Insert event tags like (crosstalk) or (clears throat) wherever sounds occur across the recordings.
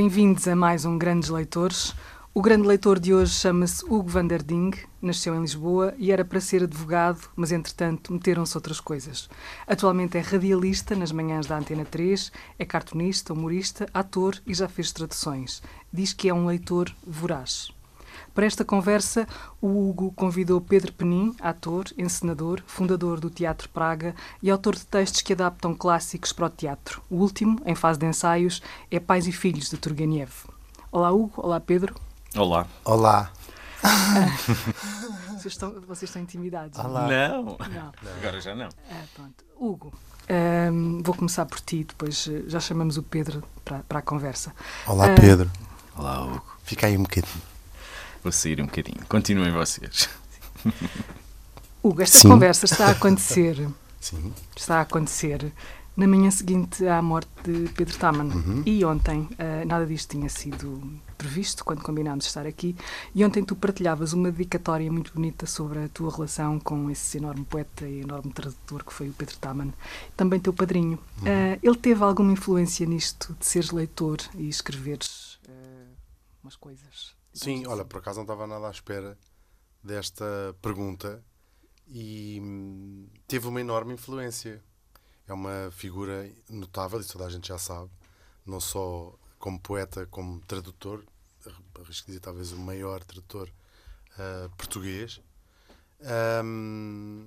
Bem-vindos a mais um Grandes Leitores. O grande leitor de hoje chama-se Hugo van der Ding, nasceu em Lisboa e era para ser advogado, mas entretanto meteram-se outras coisas. Atualmente é radialista nas manhãs da Antena 3, é cartunista, humorista, ator e já fez traduções. Diz que é um leitor voraz. Para esta conversa, o Hugo convidou Pedro Penin, ator, encenador, fundador do Teatro Praga e autor de textos que adaptam clássicos para o teatro. O último, em fase de ensaios, é Pais e Filhos, de Turgenev. Olá, Hugo. Olá, Pedro. Olá. Olá. (laughs) Vocês estão, vocês estão intimidados? Olá. Não. Não. Agora já não. É, pronto. Hugo, hum, vou começar por ti, depois eh, já chamamos o Pedro para, para a conversa. Olá, Ah. Pedro. Olá, Hugo. Fica aí um bocadinho. Vou sair um bocadinho. Continuem vocês. Hugo, esta Sim. conversa está a acontecer, (laughs) Sim. está a acontecer na manhã seguinte à morte de Pedro Taman. Uhum. E ontem, eh, nada disto tinha sido previsto quando combinámos estar aqui, e ontem tu partilhavas uma dedicatória muito bonita sobre a tua relação com esse enorme poeta e enorme tradutor que foi o Pedro Taman, também teu padrinho. Uhum. Eh, ele teve alguma influência nisto de seres leitor e escreveres eh, umas coisas? Sim, olha, por acaso não estava nada à espera desta pergunta e hum, teve uma enorme influência. É uma figura notável, isso toda a gente já sabe, não só como poeta, como tradutor, arrisco dizer talvez o maior tradutor ah, português, Hum,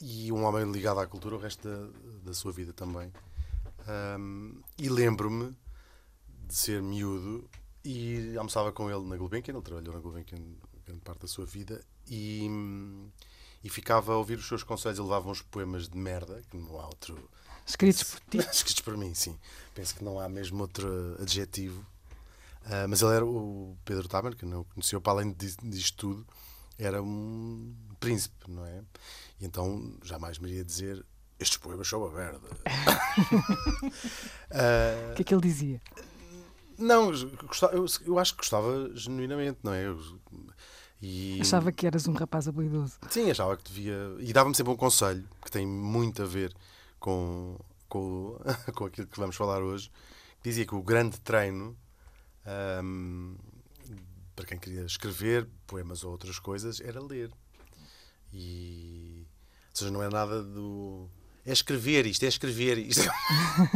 e um homem ligado à cultura o resto da, da sua vida também. Hum, e lembro-me de ser miúdo e almoçava com ele na Gulbenkian, ele trabalhou na Gulbenkian grande parte da sua vida e, e ficava a ouvir os seus conselhos, ele levava uns poemas de merda, que não há outro Escritos por ti. (laughs) escritos por mim, sim. Penso que não há mesmo outro adjetivo. Ah, mas ele era o Pedro Tamer, que não o conheceu, para além di- disto tudo, era um príncipe, não é? E então jamais me iria dizer estes poemas são uma merda. (laughs) Ah, O que é que ele dizia? Não, eu, eu- acho que gostava genuinamente, não é? Eu- e, Achava que eras um rapaz habilidoso. Sim, achava que devia. E dava-me sempre um conselho que tem muito a ver com, com, (laughs) com aquilo que vamos falar hoje. Dizia que o grande treino ahm, para quem queria escrever poemas ou outras coisas era ler. E. Ou seja, não é nada do. É escrever isto, é escrever isto.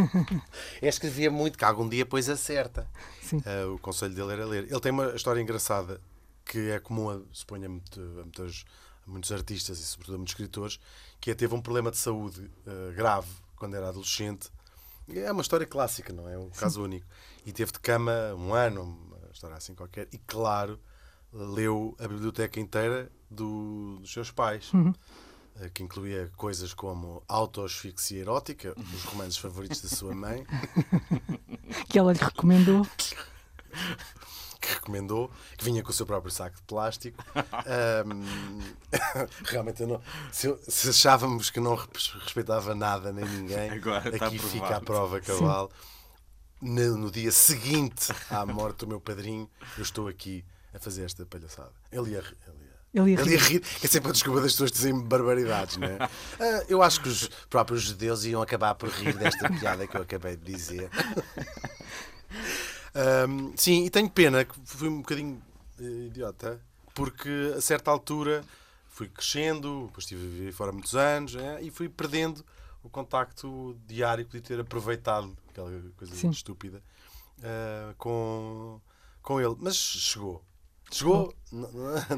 (laughs) é escrever muito, que algum dia depois acerta. Sim. Ah, o conselho dele era ler. Ele tem uma história engraçada que é comum, a, suponho, a, muito- a muitas- a muitos artistas e, sobretudo, a muitos escritores, que é teve um problema de saúde ah, grave quando era adolescente. É uma história clássica, não é? Um caso único. E teve de cama um ano, uma história assim qualquer. E, claro, leu a biblioteca inteira do- dos seus pais. eh, Que incluía coisas como autoasfixia erótica, os romances favoritos da sua mãe, (laughs) Que ela lhe recomendou. que recomendou, que vinha com o seu próprio saco de plástico. Ahm, (laughs) realmente, eu não, se, se achávamos que não res- respeitava nada nem ninguém, (laughs) Agora está aqui fica a prova cabal. No, no dia seguinte à morte do meu padrinho, eu estou aqui a fazer esta palhaçada. Ele ia, ri- ele ia, ia ele ia rir. rir, que é sempre a desculpa das pessoas dizerem barbaridades, não é? (laughs) Ah, eu acho que os próprios judeus iam acabar por rir desta piada que eu acabei de dizer. (laughs) Ahm, sim, e tenho pena que fui um bocadinho eh, idiota, porque a certa altura fui crescendo, depois estive a viver fora muitos anos eh, e fui perdendo o contacto diário que podia ter aproveitado, aquela coisa Sim. estúpida, eh, com, com ele. Mas chegou. Chegou,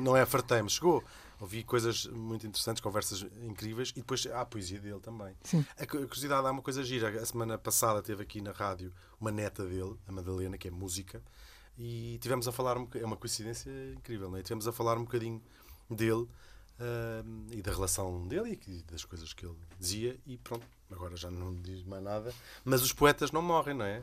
não é fartei mas chegou. Ouvi coisas muito interessantes, conversas incríveis e depois há a poesia dele também. Sim. A cu- a curiosidade há uma coisa gira. A semana passada teve aqui na rádio uma neta dele, a Madalena, que é música, e tivemos a falar um É uma coincidência incrível, não é? Tivemos a falar um bocadinho dele ah, e da relação dele e das coisas que ele dizia, e pronto, agora já não diz mais nada. Mas os poetas não morrem, não é?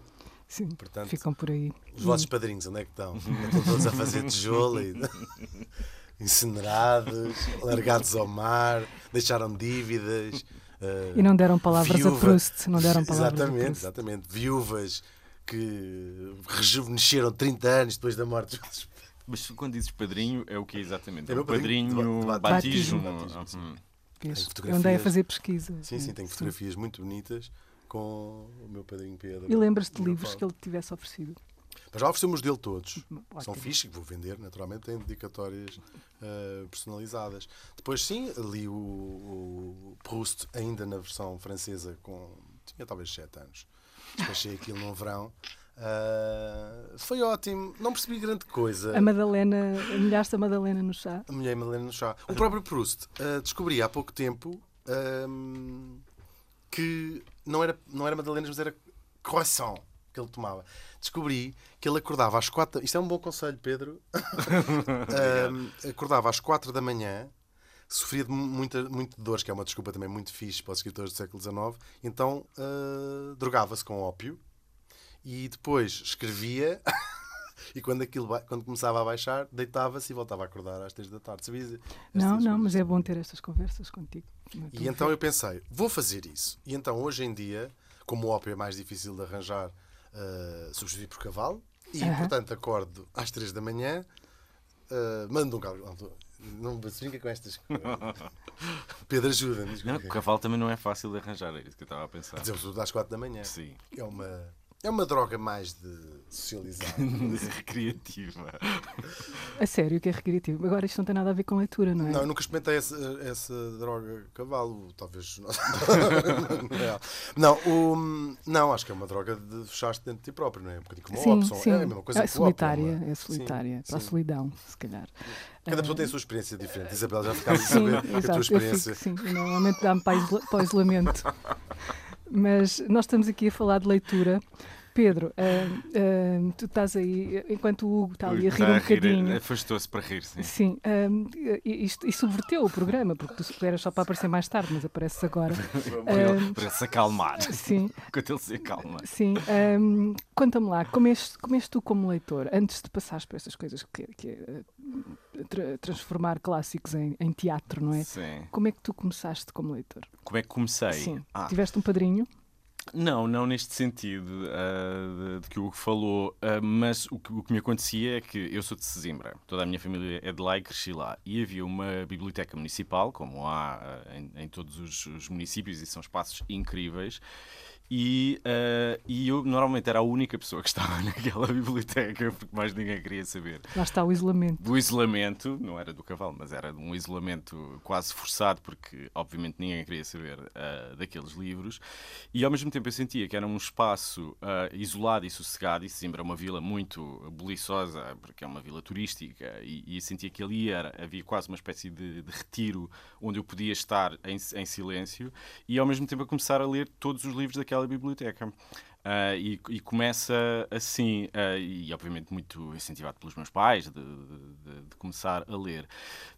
Sim. Portanto, Ficam por aí. Os vossos padrinhos, onde é que estão? (laughs) Estão todos a fazer tijolo e (laughs) incinerados, largados ao mar, deixaram dívidas. eh, E não deram palavras a viúva- Proust. Não deram palavras a Exatamente, Proust. exatamente. Viúvas que rejuvenesceram 30 anos depois da morte dos Mas quando dizes padrinho, é o que exatamente? É É o padrinho padrinho, de ba- de batismo. batismo, sim. Uhum. Andei a fazer pesquisa. Sim, sim, tem Sim. fotografias muito bonitas com o meu padrinho Pedro. E lembras-te de livros que ele te tivesse oferecido? Mas já oferecemos dele todos. São Ótimo. fixe, que vou vender, naturalmente, têm dedicatórias eh, personalizadas. Depois, sim, li o, o Proust ainda na versão francesa, com tinha talvez 7 anos. Despachei aquilo num verão. Ah, foi ótimo, não percebi grande coisa. A Madalena, molhaste a Madalena no chá. A mulher Madalena no chá. O próprio Proust ah, descobri há pouco tempo ahm, que não era, não era Madalenas, mas era croissant que ele tomava. Descobri que ele acordava às quatro. Isto é um bom conselho, Pedro. (laughs) Ahm, acordava às quatro da manhã, sofria de muita, muito de dores, que é uma desculpa também muito fixe para os escritores do século XIX. Então ah, drogava-se com ópio e depois escrevia. (laughs) E quando aquilo quando começava a baixar, deitava-se e voltava a acordar às três da tarde. Sabias Não, não, coisas? mas é bom ter estas conversas contigo. E então eu pensei, vou fazer isso. E então hoje em dia, como o ópio é mais difícil de arranjar, uh, substituir por cavalo. E Aham. portanto acordo às 3 da manhã, uh, mando um carro. Não se brinca com estas coisas. (laughs) Pedro, ajuda-me. o cavalo também não é fácil de arranjar, é isso que eu estava a pensar. Sobretudo às 4 da manhã. Sim. É uma, é uma droga mais de socializar. (laughs) Recreativa. A sério, que é recreativo. Agora isto não tem nada a ver com leitura, não é? Não, eu nunca experimentei essa, essa droga cavalo, talvez. (laughs) não, o- não, acho que é uma droga de fechaste dentro de ti próprio, não é? Um bocadinho como o Sim, ópio, sim. É a mesma coisa é que solitária, uma- é solitária. Sim, Para a sim. solidão, se calhar. Cada pessoa Ah, tem a sua experiência diferente. Isabel, já ficámos a Sim, saber a tua experiência. fico, sim, normalmente dá-me para o isolamento. (laughs) Mas nós estamos aqui a falar de leitura. Pedro, ah, ah, tu estás aí, enquanto o Hugo está ali a rir um bocadinho. Afastou-se para rir, sim. Sim, hum, e, e subverteu o programa, porque tu eras só para aparecer mais tarde, mas apareces agora. (laughs) Para se acalmar. Sim, (laughs) Enquanto ele se acalma. sim. Conta-me lá, como és, como és tu como leitor, antes de passares por estas coisas que, que é eh, tra- transformar clássicos em, em teatro, não é? Sim. Como é que tu começaste como leitor? Como é que comecei? Sim. Ah, Tiveste um padrinho? Não, não neste sentido ah, de, de que o Hugo falou, ah, mas o que, o que me acontecia é que eu sou de Sesimbra, toda a minha família é de lá e cresci lá. E havia uma biblioteca municipal, como há ah, em, em todos os, os municípios, e são espaços incríveis. E, ah, e eu normalmente era a única pessoa que estava (laughs) naquela biblioteca, porque mais ninguém queria saber Lá está o isolamento. do isolamento, não era do cavalo, mas era um isolamento quase forçado, porque obviamente ninguém queria saber ah, daqueles livros, e ao mesmo tempo eu sentia que era um espaço ah, isolado e sossegado, e Sesimbra é uma vila muito buliçosa, porque é uma vila turística, e, e sentia que ali era, havia quase uma espécie de, de retiro onde eu podia estar em, em silêncio, e ao mesmo tempo a começar a ler todos os livros daquela biblioteca. Ah, e, e começa assim, ah, e obviamente muito incentivado pelos meus pais, de, de- de começar a ler.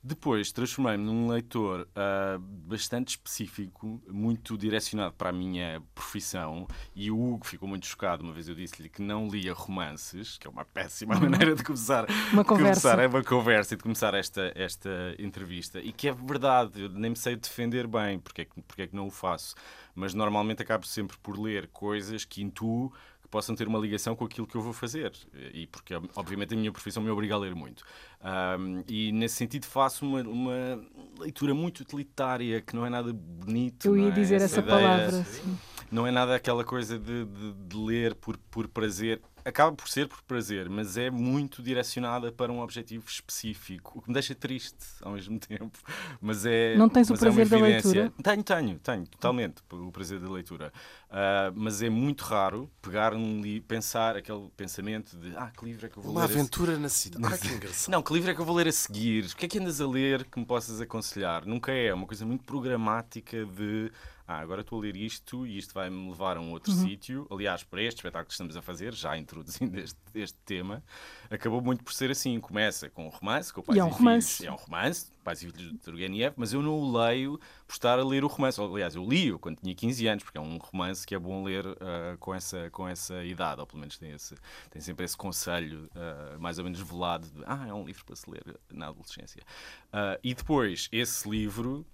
Depois transformei-me num leitor ah, bastante específico, muito direcionado para a minha profissão, e o Hugo ficou muito chocado. Uma vez eu disse-lhe que não lia romances, que é uma péssima maneira de começar, Uma conversa. começar é uma conversa e de começar esta, esta entrevista. E que é verdade, eu nem me sei defender bem porque é que, porque é que não o faço. Mas normalmente acabo sempre por ler coisas que intuo que possam ter uma ligação com aquilo que eu vou fazer. E porque, obviamente, a minha profissão me obriga a ler muito. Ahm, e nesse sentido faço uma, uma leitura muito utilitária, que não é nada bonito. Eu ia é? dizer essa ideia- palavra. sim. Não é nada aquela coisa de, de- de ler por, por prazer. Acaba por ser por prazer, mas é muito direcionada para um objetivo específico, o que me deixa triste ao mesmo (laughs) tempo. Mas é, Não tens o é uma prazer da evidência. leitura? Tenho, tenho, tenho, totalmente o prazer da leitura. Ah, mas é muito raro pegar num livro, pensar aquele pensamento de ah, que livro é que eu vou Uma ler? a se- aventura na cidade. Ah, que engraçado. não, que livro é que eu vou ler a seguir? O que é que andas a ler que me possas aconselhar? Nunca é, é uma coisa muito programática de ah, agora estou a ler isto e isto vai-me levar a um outro Uhum. sítio. Aliás, para este espetáculo que estamos a fazer, já introduzindo este, este tema, acabou muito por ser assim. Começa com um romance, com Pais E é um Filhos. romance. É um romance, Pais e Filhos de Turgenev, mas eu não o leio por estar a ler o romance. Aliás, eu li-o quando tinha 15 anos, porque é um romance que é bom ler ah, com, essa, com essa idade, ou pelo menos tem, esse, tem sempre esse conselho ah, mais ou menos velado de ah, é um livro para se ler na adolescência. Ah, e depois, esse livro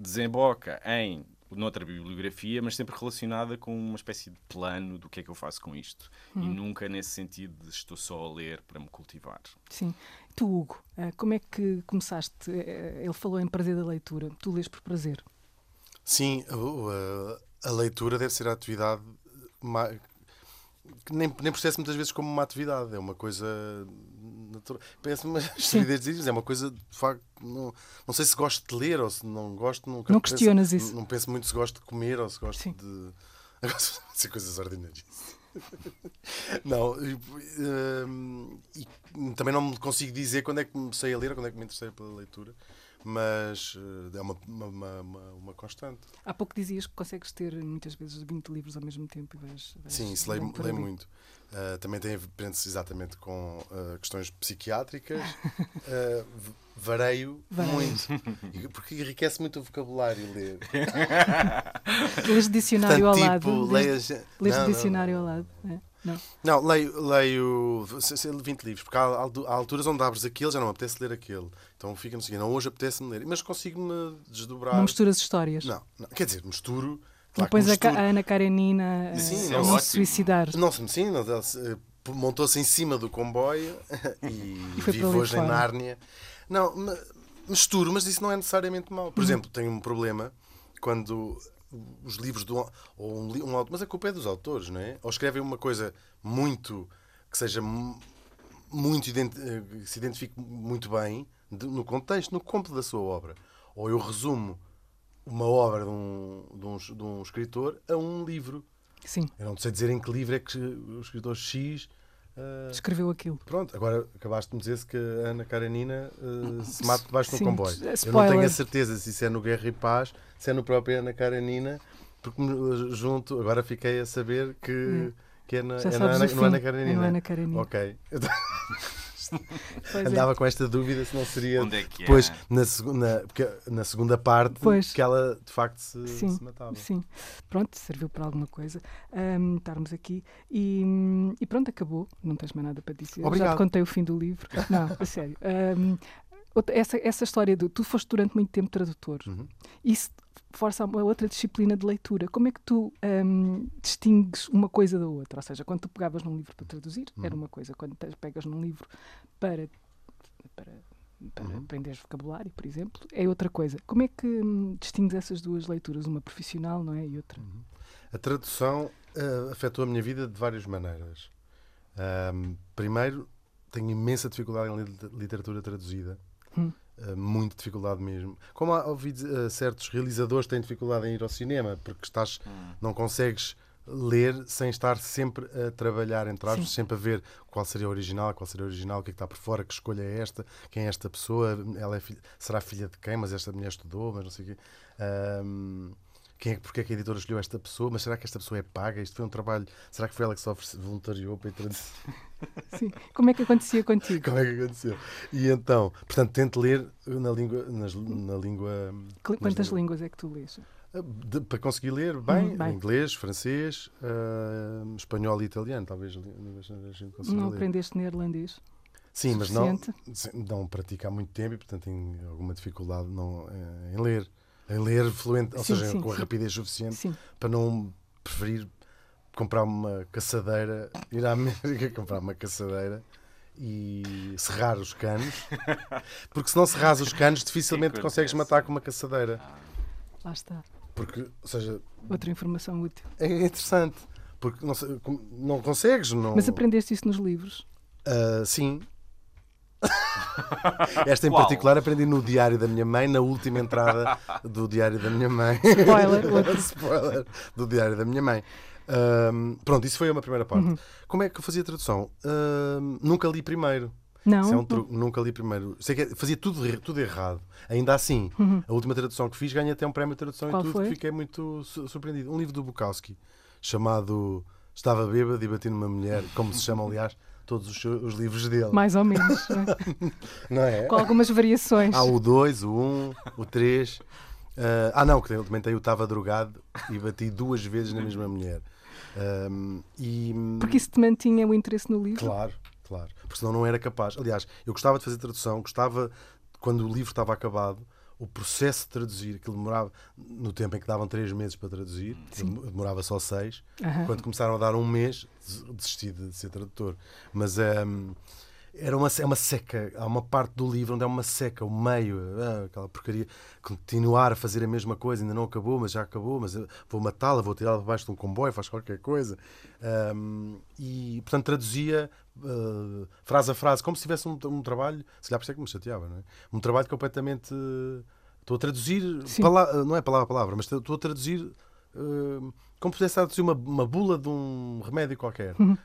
desemboca em noutra bibliografia, mas sempre relacionada com uma espécie de plano do que é que eu faço com isto. E nunca nesse sentido de estou só a ler para me cultivar. Sim. Tu, Hugo, eh, como é que começaste? Eh, Ele falou em prazer da leitura. Tu lês por prazer. Sim, a, a leitura deve ser a atividade que nem, nem processo muitas vezes como uma atividade, é uma coisa natural. Parece-me uma estupidez dizer é uma coisa de facto. Não, não sei se gosto de ler ou se não gosto. Nunca não penso- questionas isso. Não penso muito se gosto de comer ou se gosto Sim. de. (laughs) De ser coisas ordinárias. (laughs) Não, e, hum, e também não me consigo dizer quando é que comecei a ler, quando é que me interessei pela leitura, mas eh, é uma, uma, uma, uma- constante. Há pouco dizias que consegues ter muitas vezes 20 livros ao mesmo tempo e vais. vais Sim, isso leio, leio muito. Uh, também tem prende-se exatamente com uh, questões psiquiátricas. (laughs) Uh, vareio Vareio. muito. Porque enriquece muito o vocabulário ler. (laughs) Lês dicionário Portanto, ao tipo, lado. Lês, lês não, dicionário não. ao lado. É, Não. Não, leio, leio se- se- 20 livros, porque há, há alturas onde abres aquele, já não me apetece ler aquele. Então fica no seguinte, não, hoje apetece-me ler, mas consigo-me desdobrar. Não misturas histórias. Não, não, quer dizer, misturo. Claro a, misturo. A Ana Karenina a, Sim, a não, se suicidar. Não, sim, não, se- montou-se em cima do comboio (laughs) e, E vive hoje em fora. Nárnia. Não, misturo, mas isso não é necessariamente mau. Uhum. Por exemplo, tenho um problema quando os livros do ou um, um mas a culpa é dos autores, não é? Ou escrevem uma coisa muito que seja mu- muito eh, que se identifique muito bem de- no contexto, no campo da sua obra. Ou eu resumo uma obra de um, de um, de um escritor a um livro. Sim, Eu não sei dizer em que livro é que o escritor X. eh, escreveu aquilo. pronto, agora acabaste de me dizer que a Ana Karenina eh, se mata debaixo de um comboio. Eu não spoiler. tenho a certeza se isso é no Guerra e Paz, se é no próprio Ana Karenina, porque me junto, agora fiquei a saber que, que é, na, é na Ana, no Ana fim, Karenina. é no Ana Karenina. Ok. (laughs) É. andava com esta dúvida se não seria Onde é que é? depois na, segunda, porque na segunda parte Pois. que ela de facto se, Sim, se matava. Sim, pronto, serviu para alguma coisa ahm, estarmos aqui e, e pronto, acabou. Não tens mais nada para dizer. Já Obrigado. te contei o fim do livro. Não, a sério. Outra- essa, essa história de tu foste durante muito tempo tradutor, Uhum. isso força a uma outra disciplina de leitura. Como é que tu ahm, distingues uma coisa da outra? Ou seja, quando tu pegavas num livro para traduzir, era Uhum. uma coisa. Quando pegas num livro para, para, para Uhum. aprenderes vocabulário, por exemplo, é outra coisa. Como é que hum, distingues essas duas leituras? Uma profissional, não é? E outra. A tradução eh, afetou a minha vida de várias maneiras. Ahm, primeiro, tenho imensa dificuldade em lit- literatura traduzida. Hum. Uh, muita dificuldade mesmo. Como há, ouvi uh, certos realizadores têm dificuldade em ir ao cinema porque estás, Hum. não consegues ler sem estar sempre a trabalhar, entre aspas, Sim. sempre a ver qual seria o original, qual seria o original, o que é que está por fora, que escolha é esta, quem é esta pessoa, ela é filha- será filha de quem, mas esta mulher estudou, mas não sei o quê. Quem é, que- porque é que a editora escolheu esta pessoa, mas será que esta pessoa é paga? Isto foi um trabalho, será que foi ela que se voluntariou para ir traduzir? (laughs) Sim. Como é que acontecia contigo? (laughs) Como é que aconteceu? E então, portanto, tento ler na língua, nas- na língua Quantas línguas. é que tu lês? De- para conseguir ler bem, Hum, bem. inglês, francês, ah, espanhol e italiano, talvez a gente consiga Não ler. aprendeste neerlandês? Sim, mas não, não pratico há muito tempo e, portanto, tenho alguma dificuldade não, eh, em ler. Em ler fluente, ou Sim, seja, sim, com a sim. rapidez suficiente Sim. para não preferir comprar uma caçadeira, ir à América (laughs) comprar uma caçadeira e serrar os canos. (laughs) Porque se não serras os canos, dificilmente consegues matar com uma caçadeira. Lá está. Porque, ou seja, Outra informação útil. é interessante. Porque não, não consegues. Não... Mas aprendeste isso nos livros? Ah, sim. (laughs) Esta em Qual? particular aprendi no diário da minha mãe, na última entrada (laughs) do diário da minha mãe. Spoiler. (laughs) Spoiler do diário da minha mãe. Ahm, pronto, isso foi a uma primeira parte. Uhum. Como é que eu fazia a tradução? Ahm, nunca li primeiro. Não. Isso é um truque. Nunca li primeiro. Sei que fazia tudo, tudo errado. Ainda assim, a última tradução que fiz ganhei até um prémio de tradução Uhum. Qual e tudo. foi? que Fiquei muito su- surpreendido. Um livro do Bukowski chamado Estava Bêbado e Bati numa Mulher, como se chama, aliás, todos os, os livros dele. Mais ou menos. não é? (laughs) Não é? Com algumas variações. Há o 2, o 1, um, o 3. ah, não, que eu também tenho o Estava Drogado e bati duas vezes na mesma mulher. Ahm, e, Porque isso te mantinha o interesse no livro? Claro, claro. Porque senão não era capaz. Aliás, eu gostava de fazer tradução, gostava, quando o livro estava acabado, o processo de traduzir, aquilo demorava, no tempo em que davam três meses para traduzir, Sim. demorava só seis. Aham. Quando começaram a dar um mês, des- desisti de ser tradutor. Mas hum, era uma, é uma seca. Há uma parte do livro onde é uma seca, o meio, ah, aquela porcaria. Continuar a fazer a mesma coisa, ainda não acabou, mas já acabou. Mas vou matá-la, vou tirá-la debaixo de um comboio, faz qualquer coisa. Um, e, portanto, traduzia uh, frase a frase, como se tivesse um, um trabalho. Se calhar por isso é que me chateava, não é? Um trabalho completamente. Uh, estou a traduzir, não é palavra a palavra, mas estou a traduzir. Uh, como se pudesse traduzir uma, uma bula de um remédio qualquer. Uhum.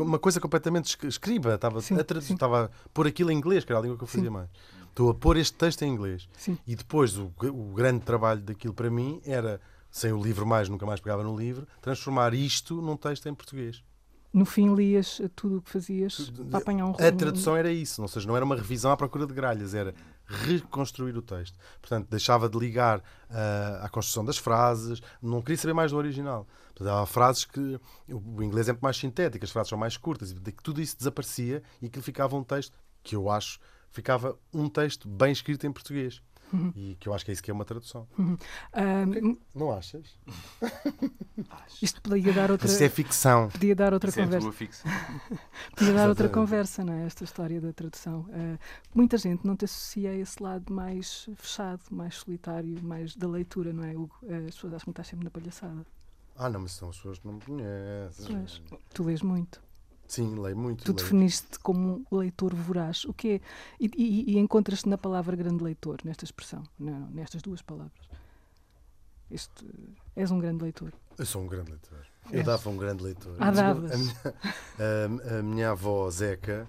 Uma coisa completamente escriba. Estava sim, a traduzir, estava a pôr aquilo em inglês, que era a língua que eu fazia sim. mais. Estou a pôr este texto em inglês. Sim. E depois o, o grande trabalho daquilo para mim era, sem o livro mais, nunca mais pegava no livro, transformar isto num texto em português. No fim, lias tudo o que fazias para apanhar um A tradução era isso, ou seja, não era uma revisão à procura de gralhas, era reconstruir o texto. Portanto, deixava de ligar uh, à construção das frases, não queria saber mais do original. Portanto, há frases que. O inglês é muito mais sintético, as frases são mais curtas, e tudo isso desaparecia e aquilo ficava um texto que eu acho ficava um texto bem escrito em português. Uhum. E que eu acho que é isso que é uma tradução. Uhum. Um, não achas? Isto podia dar outra. Isto é ficção. Podia dar outra isso é conversa. É (laughs) podia dar outra conversa, não é? Esta história da tradução. Uh, muita gente não te associa a esse lado mais fechado, mais solitário, mais da leitura, não é, Hugo? Uh, as pessoas acham que estás sempre na palhaçada. Ah, não, mas são as pessoas que não me conhecem. tu lês muito. Sim, leio muito. Tu leio. definiste como um leitor voraz. O que é? E, e, e encontras-te na palavra grande leitor, nesta expressão, não, nestas duas palavras. Este, és um grande leitor. Eu sou um grande leitor. Eu dava um grande leitor. Ah, davas. A minha, a, a minha avó, Zeca,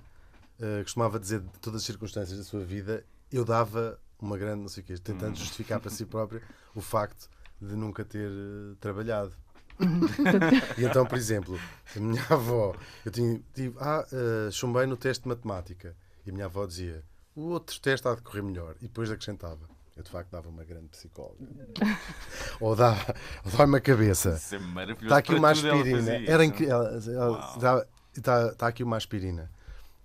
uh, costumava dizer de todas as circunstâncias da sua vida, eu dava uma grande, não sei o quê, tentando hum. justificar para si própria o facto de nunca ter uh, trabalhado e então, por exemplo, a minha (laughs) avó, eu tinha, tive, ah, uh, chumbei no teste de matemática. E a minha avó dizia, o outro teste há de correr melhor. E depois acrescentava, eu de facto dava uma grande psicóloga. (laughs) ou dava, dá-me a cabeça. Isso é maravilhoso. Está aqui uma aspirina. Era incrível. Está, está, está aqui uma aspirina.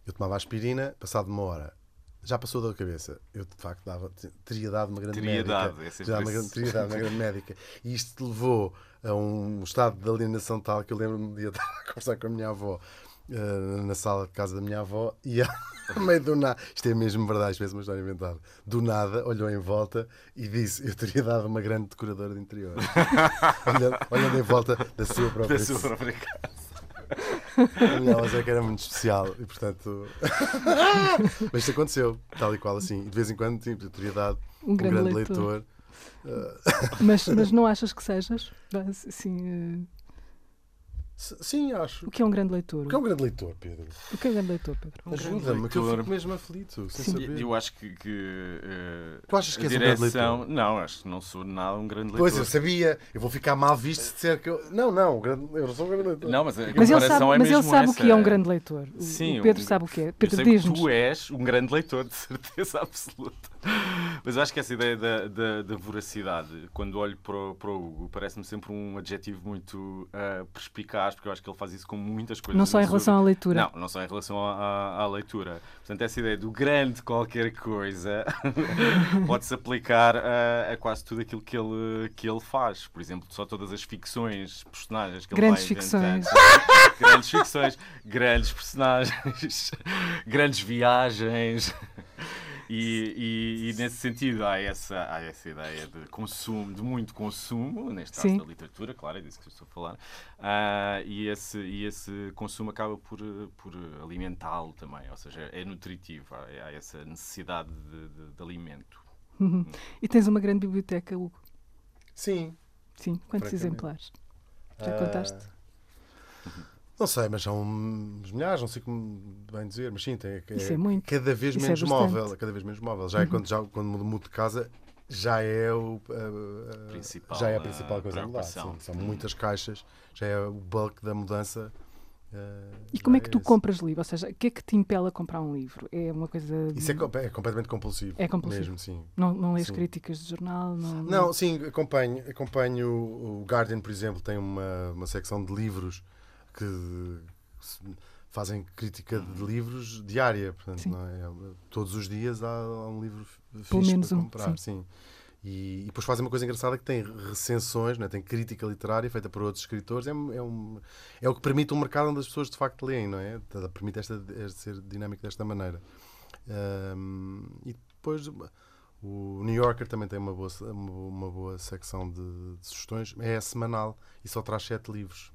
Eu tomava aspirina, passado uma hora já passou da cabeça. Eu, de facto, dava, teria dado uma grande teria médica. Dado, já uma, teria dado uma grande médica. E isto levou a um estado de alienação tal que eu lembro-me de estar a conversar com a minha avó uh, na sala de casa da minha avó e a (laughs) meio do nada, isto é mesmo verdade, isto é uma história inventada, do nada olhou em volta e disse: Eu teria dado uma grande decoradora de interior. (laughs) olhando, olhando em volta da sua própria, da sua própria casa. A minha avó é que era muito especial e portanto. (laughs) Mas isto aconteceu, tal e qual assim. E de vez em quando sim, eu teria dado um, um grande, grande leitor. leitor mas, mas não achas que sejas? Assim, uh... Sim, acho. O que é um grande leitor? O que é um grande leitor, Pedro? O que é um grande leitor, Pedro? Um Ajuda-me, que eu fico mesmo aflito, sem Sim. saber. Eu acho que. que uh, tu achas que és direção... um grande leitor? Não, acho que não sou nada um grande leitor. Pois, eu sabia. Eu vou ficar mal visto se disser que eu. Não, não, eu não sou um grande leitor. Não, mas a mas ele sabe, é mas ele sabe essa. o que é um grande leitor. O, Sim, o Pedro um... sabe o que é. Pedro diz Tu és um grande leitor, de certeza (laughs) absoluta. Mas eu acho que essa ideia da, da, da voracidade, quando olho para o, para o Hugo, parece-me sempre um adjetivo muito uh, perspicaz, porque eu acho que ele faz isso com muitas coisas. Não só em relação à leitura. Não, não só em relação à, à, à leitura. Portanto, essa ideia do grande qualquer coisa (laughs) pode-se aplicar a, a, quase tudo aquilo que ele, que ele faz. Por exemplo, só todas as ficções, personagens que grandes ele vai ficções. (laughs) grandes ficções, grandes personagens, (laughs) grandes viagens. E, e, e, nesse sentido há essa, há essa ideia de consumo, de muito consumo, neste caso Sim. da literatura, claro, é disso que eu estou a falar, uh, e, esse, e esse consumo acaba por, por alimentá-lo também, ou seja, é nutritivo, há, há essa necessidade de, de, de alimento. Uhum. E tens uma grande biblioteca, Hugo? Sim. Sim, quantos exemplares? Já uh... contaste? Não sei, mas são uns milhares, não sei como bem dizer, mas sim, tem, é, é, muito. cada vez Isso é menos é móvel. Cada vez menos móvel. Já é uhum. quando, já, quando mudo de casa, já é, o, principal, já é a principal coisa a mudar. Sim, são muitas caixas, já é o bulk da mudança. Uh, e como é que tu é compras livros? Ou seja, o que é que te impela a comprar um livro? É uma coisa. Isso é, é completamente compulsivo. É compulsivo. Mesmo, sim. Não, não lês sim. críticas de jornal? Não, não, sim, acompanho. acompanho o Guardian, por exemplo, tem uma, uma secção de livros que fazem crítica de livros diária, portanto, é? todos os dias há, um livro fixe para comprar, sim. sim. E, e depois fazem uma coisa engraçada que tem recensões, né? tem crítica literária feita por outros escritores. É, é, um, é o que permite um mercado onde as pessoas de facto leem, não é? Permite esta, esta ser dinâmico desta maneira. Um, e depois o New Yorker também tem uma boa, uma boa secção de, de sugestões. É semanal e só traz sete livros.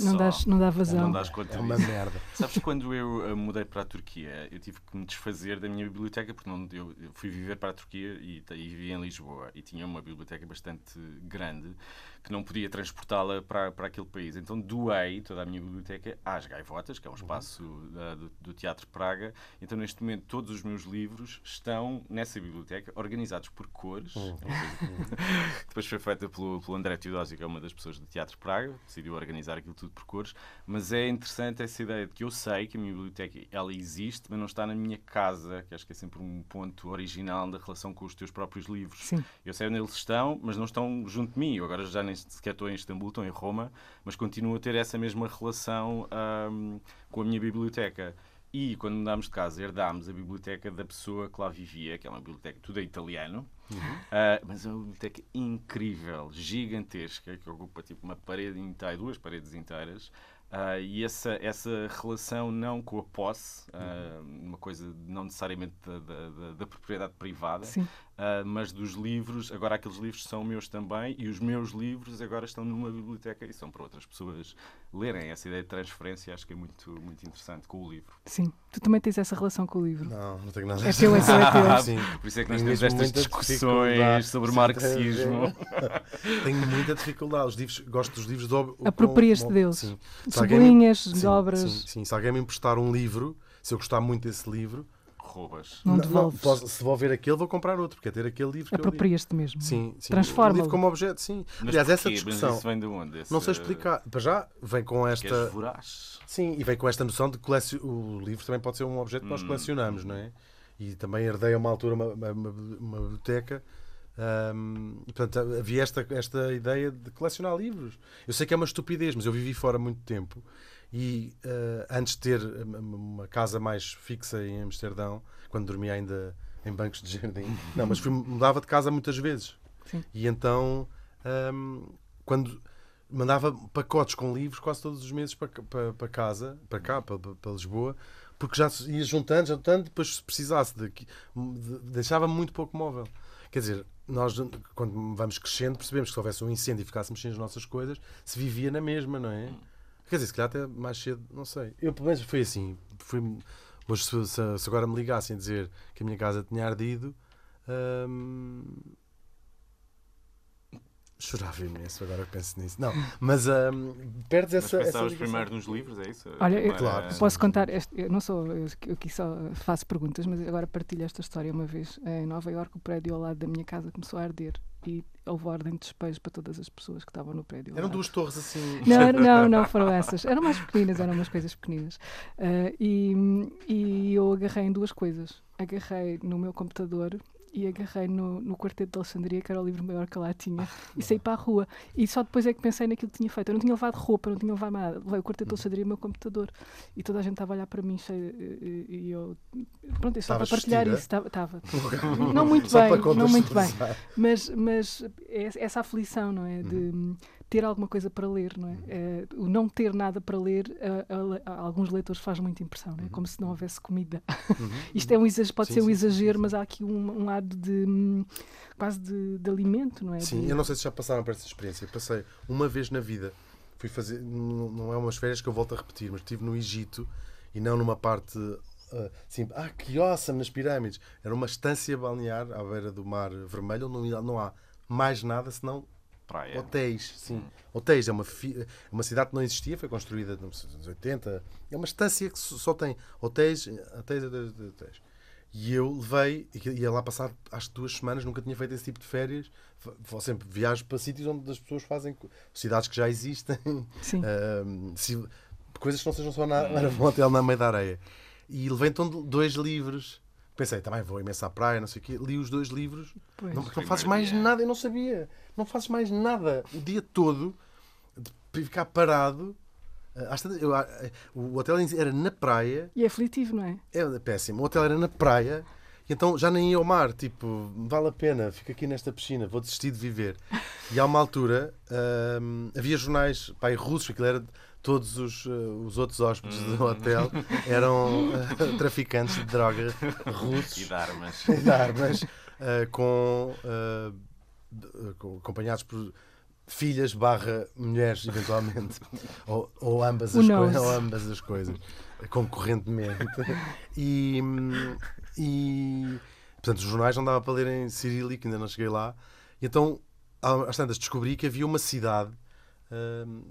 Não, dás, não dá vazão. Não dás conta é uma disso. merda. Sabes, quando eu uh, mudei para a Turquia, eu tive que me desfazer da minha biblioteca, porque não, eu, eu fui viver para a Turquia e, e vivi em Lisboa. E tinha uma biblioteca bastante grande que não podia transportá-la para, para aquele país. Então doei toda a minha biblioteca às Gaivotas, que é um uhum. espaço uh, do, do, Teatro Praga. Então, neste momento, todos os meus livros estão nessa biblioteca, organizados por cores. Uhum. (laughs) depois foi feita pelo, pelo André Teodósio, que é uma das pessoas do Teatro Praga, decidiu organizar aquilo tudo por cores. Mas é interessante essa ideia de que eu sei que a minha biblioteca ela existe, mas não está na minha casa, que acho que é sempre um ponto original da relação com os teus próprios livros. Sim. Eu sei onde eles estão, mas não estão junto de mim. Eu agora já nem sequer estou em Istambul, estou em Roma, mas continuo a ter essa mesma relação um, com a minha biblioteca. E quando mudámos de casa, herdámos a biblioteca da pessoa que lá vivia, que é uma biblioteca tudo é italiano, uhum. uh, mas é uma biblioteca incrível, gigantesca, que ocupa tipo uma parede inteira, duas paredes inteiras, Uh, e essa, essa relação não com a posse, uh, uma coisa não necessariamente da, da, da propriedade privada, uh, mas dos livros. Agora, aqueles livros são meus também, e os meus livros agora estão numa biblioteca e são para outras pessoas lerem. Essa ideia de transferência acho que é muito, muito interessante com o livro. Sim. Tu também tens essa relação com o livro? Não, não tenho nada É teu, é teu, é teu. Sim. (laughs) Por isso é que nós temos estas discussões sobre marxismo. tenho muita dificuldade. Os livros, gosto dos livros de Aproprias-te deles. Sim sublinhas, sim, dobras. Sim, sim, se alguém me emprestar um livro, se eu gostar muito desse livro, roubas. Não, não posso, se devolver aquele, vou comprar outro, porque é ter aquele livro que Aproprias-te mesmo. Sim, sim. Transforma. livro como objeto, sim. Mas Aliás, porquê? essa discussão. Mas isso vem de onde? Esse... Não sei explicar. Para já, vem com esta. voraz. Sim, e vem com esta noção de que o livro também pode ser um objeto que nós hum. colecionamos, não é? E também herdei a uma altura uma, uma, uma biblioteca um, e, portanto, havia esta, esta ideia de colecionar livros. Eu sei que é uma estupidez, mas eu vivi fora muito tempo e uh, antes de ter uma casa mais fixa em Amsterdão, quando dormia ainda em bancos de jardim, (laughs) não, mas fui, mudava de casa muitas vezes. Sim. E então, um, quando mandava pacotes com livros quase todos os meses para, para, para casa, para cá, para, para Lisboa, porque já ia juntando, juntando, depois se precisasse, de, de, deixava muito pouco móvel. Quer dizer, nós, quando vamos crescendo, percebemos que se houvesse um incêndio e ficássemos sem as nossas coisas, se vivia na mesma, não é? Quer dizer, se calhar até mais cedo, não sei. Eu, pelo menos, foi assim. Mas se, se, se, agora me ligassem a dizer que a minha casa tinha ardido, hum, Chorava imenso agora que penso nisso. Não, mas um, perdes essa. Mas pensavas primeiro nos livros, é isso? Olha, eu, claro, posso contar. Este, eu não sou. Eu, aqui só faço perguntas, mas agora partilho esta história. Uma vez em Nova Iorque, o prédio ao lado da minha casa começou a arder e houve ordem de despejo para todas as pessoas que estavam no prédio. Eram duas torres assim. Não, (laughs) não, não foram essas. Eram mais pequeninas, eram umas coisas pequeninas. Uh, e, e eu agarrei em duas coisas. Agarrei no meu computador e agarrei no, no Quarteto de Alexandria, que era o livro maior que lá tinha, e saí para a rua. E só depois é que pensei naquilo que tinha feito. Eu não tinha levado roupa, não tinha levado nada. Levei o Quarteto de Alexandria e o meu computador. E toda a gente estava a olhar para mim cheio, e, e eu. Pronto, eu só para partilhar isso. Estava. (laughs) não muito bem, não muito bem. Mas, mas essa aflição, não é? De, uhum ter alguma coisa para ler, não é? é o não ter nada para ler, a, a, a, alguns leitores faz muita impressão, não é? Como se não houvesse comida. (laughs) Uhum. Isto é um exagero, pode sim, ser um sim, exagero, sim, mas há aqui um, um lado de hum, quase de, de, alimento, não é? Sim, de... eu não sei se já passaram por essa experiência. Passei uma vez na vida, fui fazer, não é umas férias que eu volto a repetir, mas estive no Egito e não numa parte uh, assim, ah, que awesome nas pirâmides. Era uma estância balnear à beira do Mar Vermelho, onde não, não há mais nada senão praia. Hotéis, sim. Hum. Hotéis é uma, fi... uma cidade que não existia, foi construída nos anos 80. É uma estância que só tem hotéis, hotéis, hotéis, hotéis. E eu levei, ia lá passar acho que duas semanas, nunca tinha feito esse tipo de férias. Vou sempre viajo para sítios onde as pessoas fazem cidades que já existem, uh, (laughs) se... coisas que não sejam só na, um hotel na meio da areia. E levei então dois livros Pensei, também vou imenso à praia, não sei o quê. Li os dois livros. Pois. Não, não fazes mais dia. nada, eu não sabia. Não fazes mais nada o dia todo de ficar parado. Eu, o hotel era na praia. E é aflitivo, não é? É péssimo. O hotel era na praia então já nem ia ao mar, tipo, vale a pena, fico aqui nesta piscina, vou desistir de viver. E há uma altura hum, havia jornais pai, russos, aquilo era todos os, uh, os outros hóspedes do hotel (laughs) eram uh, traficantes de droga russos. E de armas. e de armas uh, com, uh, com- acompanhados por filhas barra mulheres eventualmente. (laughs) Ou, ou ambas as ou ambas as coisas concorrentemente. E, e portanto os jornais não dava para ler em cirílico ainda não cheguei lá. E então às tantas descobri que havia uma cidade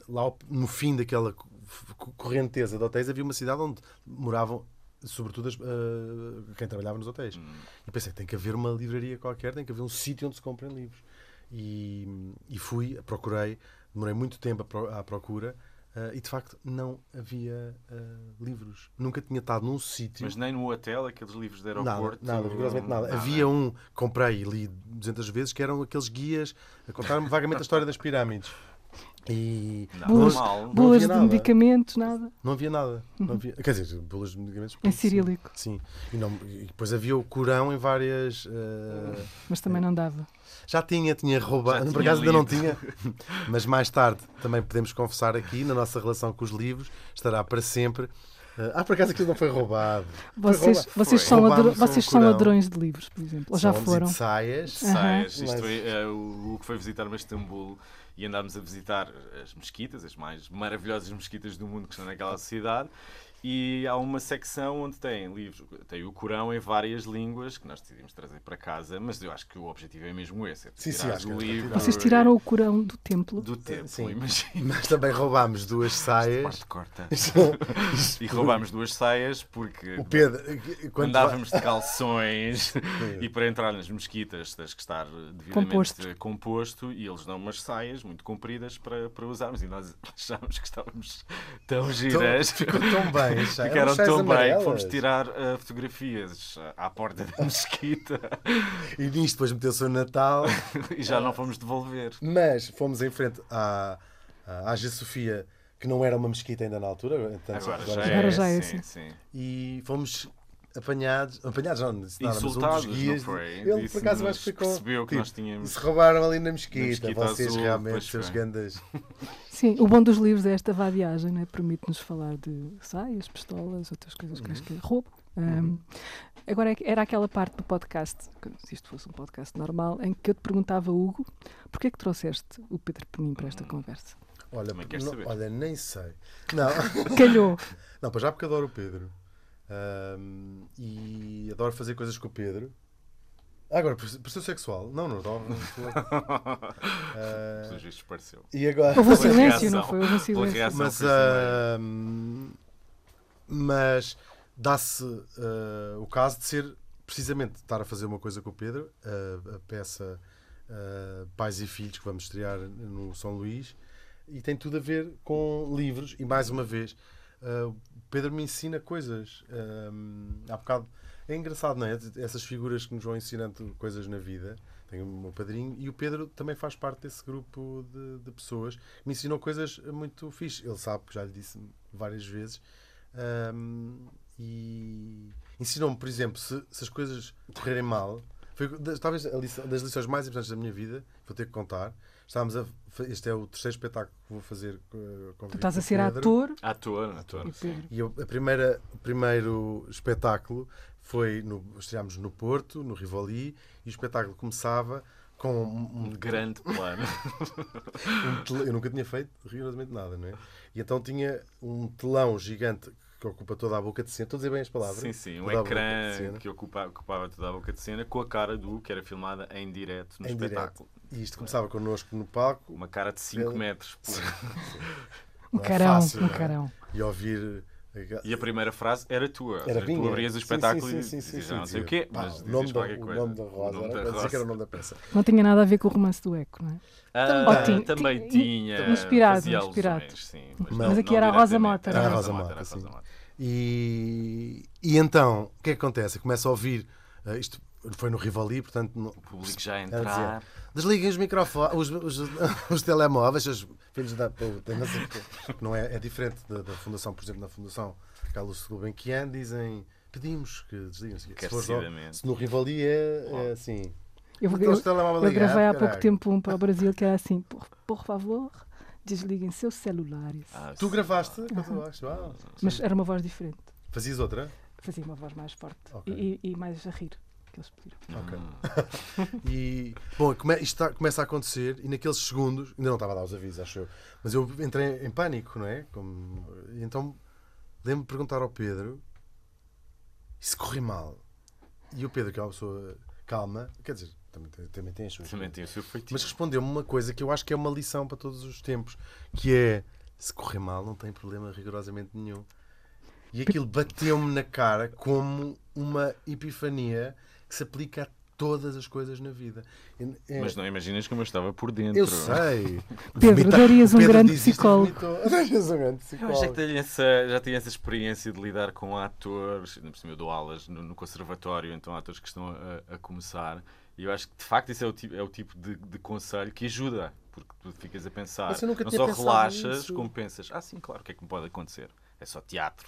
lá no fim daquela co- co- correnteza de hotéis havia uma cidade onde moravam sobretudo as, ah, quem trabalhava nos hotéis Hum. e pensei, tem que haver uma livraria qualquer, tem que haver um sítio onde se comprem livros. E, e fui, procurei, demorei muito tempo à pro- à procura ah, e de facto não havia ah, livros. Nunca tinha estado num sítio. Mas nem no hotel, aqueles livros de Nada, aeroporto. nada, rigorosamente nada. Havia um, comprei e li 200 vezes, que eram aqueles guias a contar-me vagamente a história das pirâmides. E Não, normal. Boas havia de medicamentos, nada. não havia nada. Não havia, quer dizer, bolas de medicamentos. Em sim. cirílico. Sim. E, não, e depois havia o Corão em várias. ah, Mas também não dava. Já tinha, tinha roubado. Por acaso ainda não tinha. (laughs) Mas mais tarde também podemos confessar aqui, na nossa relação com os livros, estará para sempre. Eh, Ah, por acaso aquilo não foi roubado. Foi Vocês, roubado. vocês, Foi. são, Roubámos ladro- um vocês são ladrões de livros, por exemplo. Ou já e foram. de saias. Saias. Mas- Isto foi, eh, o Hugo foi visitar-me a Istambul e andámos a visitar as mesquitas, as mais maravilhosas mesquitas do mundo que estão naquela cidade. E há uma secção onde tem livros, tem o Corão em várias línguas que nós decidimos trazer para casa, mas eu acho que o objetivo é mesmo esse: é Sim, sim, tirar acho que é livro Vocês tiraram o Corão do templo. do tempo, Sim. imagina. Mas também roubámos duas saias. Corta. (laughs) E roubámos duas saias porque O Pedro, quando andávamos de calções (laughs) e para entrar nas mesquitas tens que estar devidamente Composto. composto, e eles dão umas saias muito compridas para, para usarmos e nós (laughs) achávamos que estávamos tão giras. ficou tão bem. Já. Eram Ficaram tão bem que amarelas. fomos tirar ah, fotografias ah, à porta da mesquita E nisto depois meteu-se o Natal. (laughs) e já não fomos devolver. Mas fomos em frente à, à Ágia Sofia, que não era uma mesquita ainda na altura. Então, Agora já Agora é, já é sim, assim. sim. e fomos apanhados, apanhados não, nada, mas um Insultados, guias, não foi? ele por acaso acho que ficou, percebeu que tipo, nós tínhamos... se roubaram ali na mesquita, mesquita vocês azul, realmente, pois seus gandas. Sim, o bom dos livros é esta vadiagem, né? permite-nos falar de saias, pistolas, outras coisas que acho que é roubo. Um, agora é que era aquela parte do podcast, que se isto fosse um podcast normal, em que eu te perguntava, Hugo, porquê é que trouxeste o Pedro Penin para esta conversa? Olha, não- saber? olha, nem sei. Não, (laughs) Calhou. não, para já porque adoro o Pedro. Ahm, e adoro fazer coisas com o Pedro. Ah, Agora, ser sexual. Não, não, adoro. (laughs) Ah, Pelos vistos pareceu. e agora. Houve um silêncio, não foi? Houve um silêncio. reação mas ahm, mas dá-se ah, o caso de ser precisamente estar a fazer uma coisa com o Pedro, a, a peça ah, Pais e Filhos que vamos estrear no São Luís e tem tudo a ver com livros e mais uma vez ah, o Pedro me ensina coisas Ahm, há bocado é engraçado, não é? Essas figuras que nos vão ensinando coisas na vida. Tenho o meu padrinho e o Pedro também faz parte desse grupo de, de pessoas que me ensinou coisas muito fixe. Ele sabe, já lhe disse várias vezes. Ahm, e ensinou-me, por exemplo, se, se as coisas correrem mal, foi talvez lição- das lições mais importantes da minha vida, vou ter que contar. Estávamos a, este é o terceiro espetáculo que vou fazer eh, com Tu estás a ser Pedro. ator Ator, ator. e Pedro. E eu- a primeira, o primeiro espetáculo foi no, estreámos no Porto, no Rivoli, e o espetáculo começava com um, Um grande plano. (laughs) um eu nunca tinha feito rigorosamente nada, não é? E então tinha um telão gigante que ocupa toda a boca de cena. Estou a dizer bem as palavras? Sim, sim, um Toda ecrã que ocupa- ocupava toda a boca de cena com a cara do que era filmada em direto no Em espetáculo. E isto começava connosco no palco Uma cara de 5 Ele- metros. por- Um é carão, fácil, um é? carão. e ouvir. E a primeira frase era tua. Era minha. Tu abrias o espetáculo sim, e sim, sim, sim, "Ah, não sei o quê, mas o nome da, o nome da Rosa. O nome era da para dizer que era o nome da peça. Não tinha nada a ver com o romance do Eco, não é? Ah, tinha- também tinha- inspirado, fazia inspirado. alusões, sim, Mas não- aqui não era a Rosa. Mota? Era a Rosa Mota, sim. E, e então, o que é que acontece? Começa a ouvir. eh, isto foi no Rivali, portanto. O público já a a dizer, entrar. Desliguem os microfones, os, os, (laughs) os telemóveis, os filhos da. Não, é, é diferente da, da Fundação, por exemplo, na Fundação Carlos Gulbenkian dizem pedimos que desliguem. Se, for se no Rivali é, é assim. Eu, eu, eu gravei há pouco tempo um para o Brasil que era assim: por, por favor, desliguem seus celulares. Ah, Tu sim. gravaste? Uau. Mas era uma voz diferente. Fazias outra? Fazia uma voz mais forte Ok. e, e- e mais a rir, que eles pediram. Ok. Hum. (laughs) E, bom, come, isto está- começa a acontecer e naqueles segundos, ainda não estava a dar os avisos, acho eu, mas eu entrei em pânico, não é? Como, então lembro-me de perguntar ao Pedro e se correr mal. E o Pedro, que é uma pessoa calma, quer dizer, também tem, também tem as suas. Também tem o seu feitiço. Mas respondeu-me uma coisa que eu acho que é uma lição para todos os tempos, que é se correr mal não tem problema rigorosamente nenhum. E aquilo bateu-me na cara como uma epifania que se aplica a todas as coisas na vida. É- Mas não imaginas como eu estava por dentro. eu sei. (laughs) Pedro, darias um Pedro grande psicólogo. Darias (laughs) um grande Eu psicólogo. acho é que tenho essa, já tenho essa experiência de lidar com atores, por cima eu dou aulas no, no conservatório, então atores que estão a, a começar, e eu acho que de facto isso é o tipo, é o tipo de, de conselho que ajuda, porque tu ficas a pensar, eu não tinha só relaxas, nisso. como pensas, ah sim, claro, o que é que me pode acontecer? É só teatro.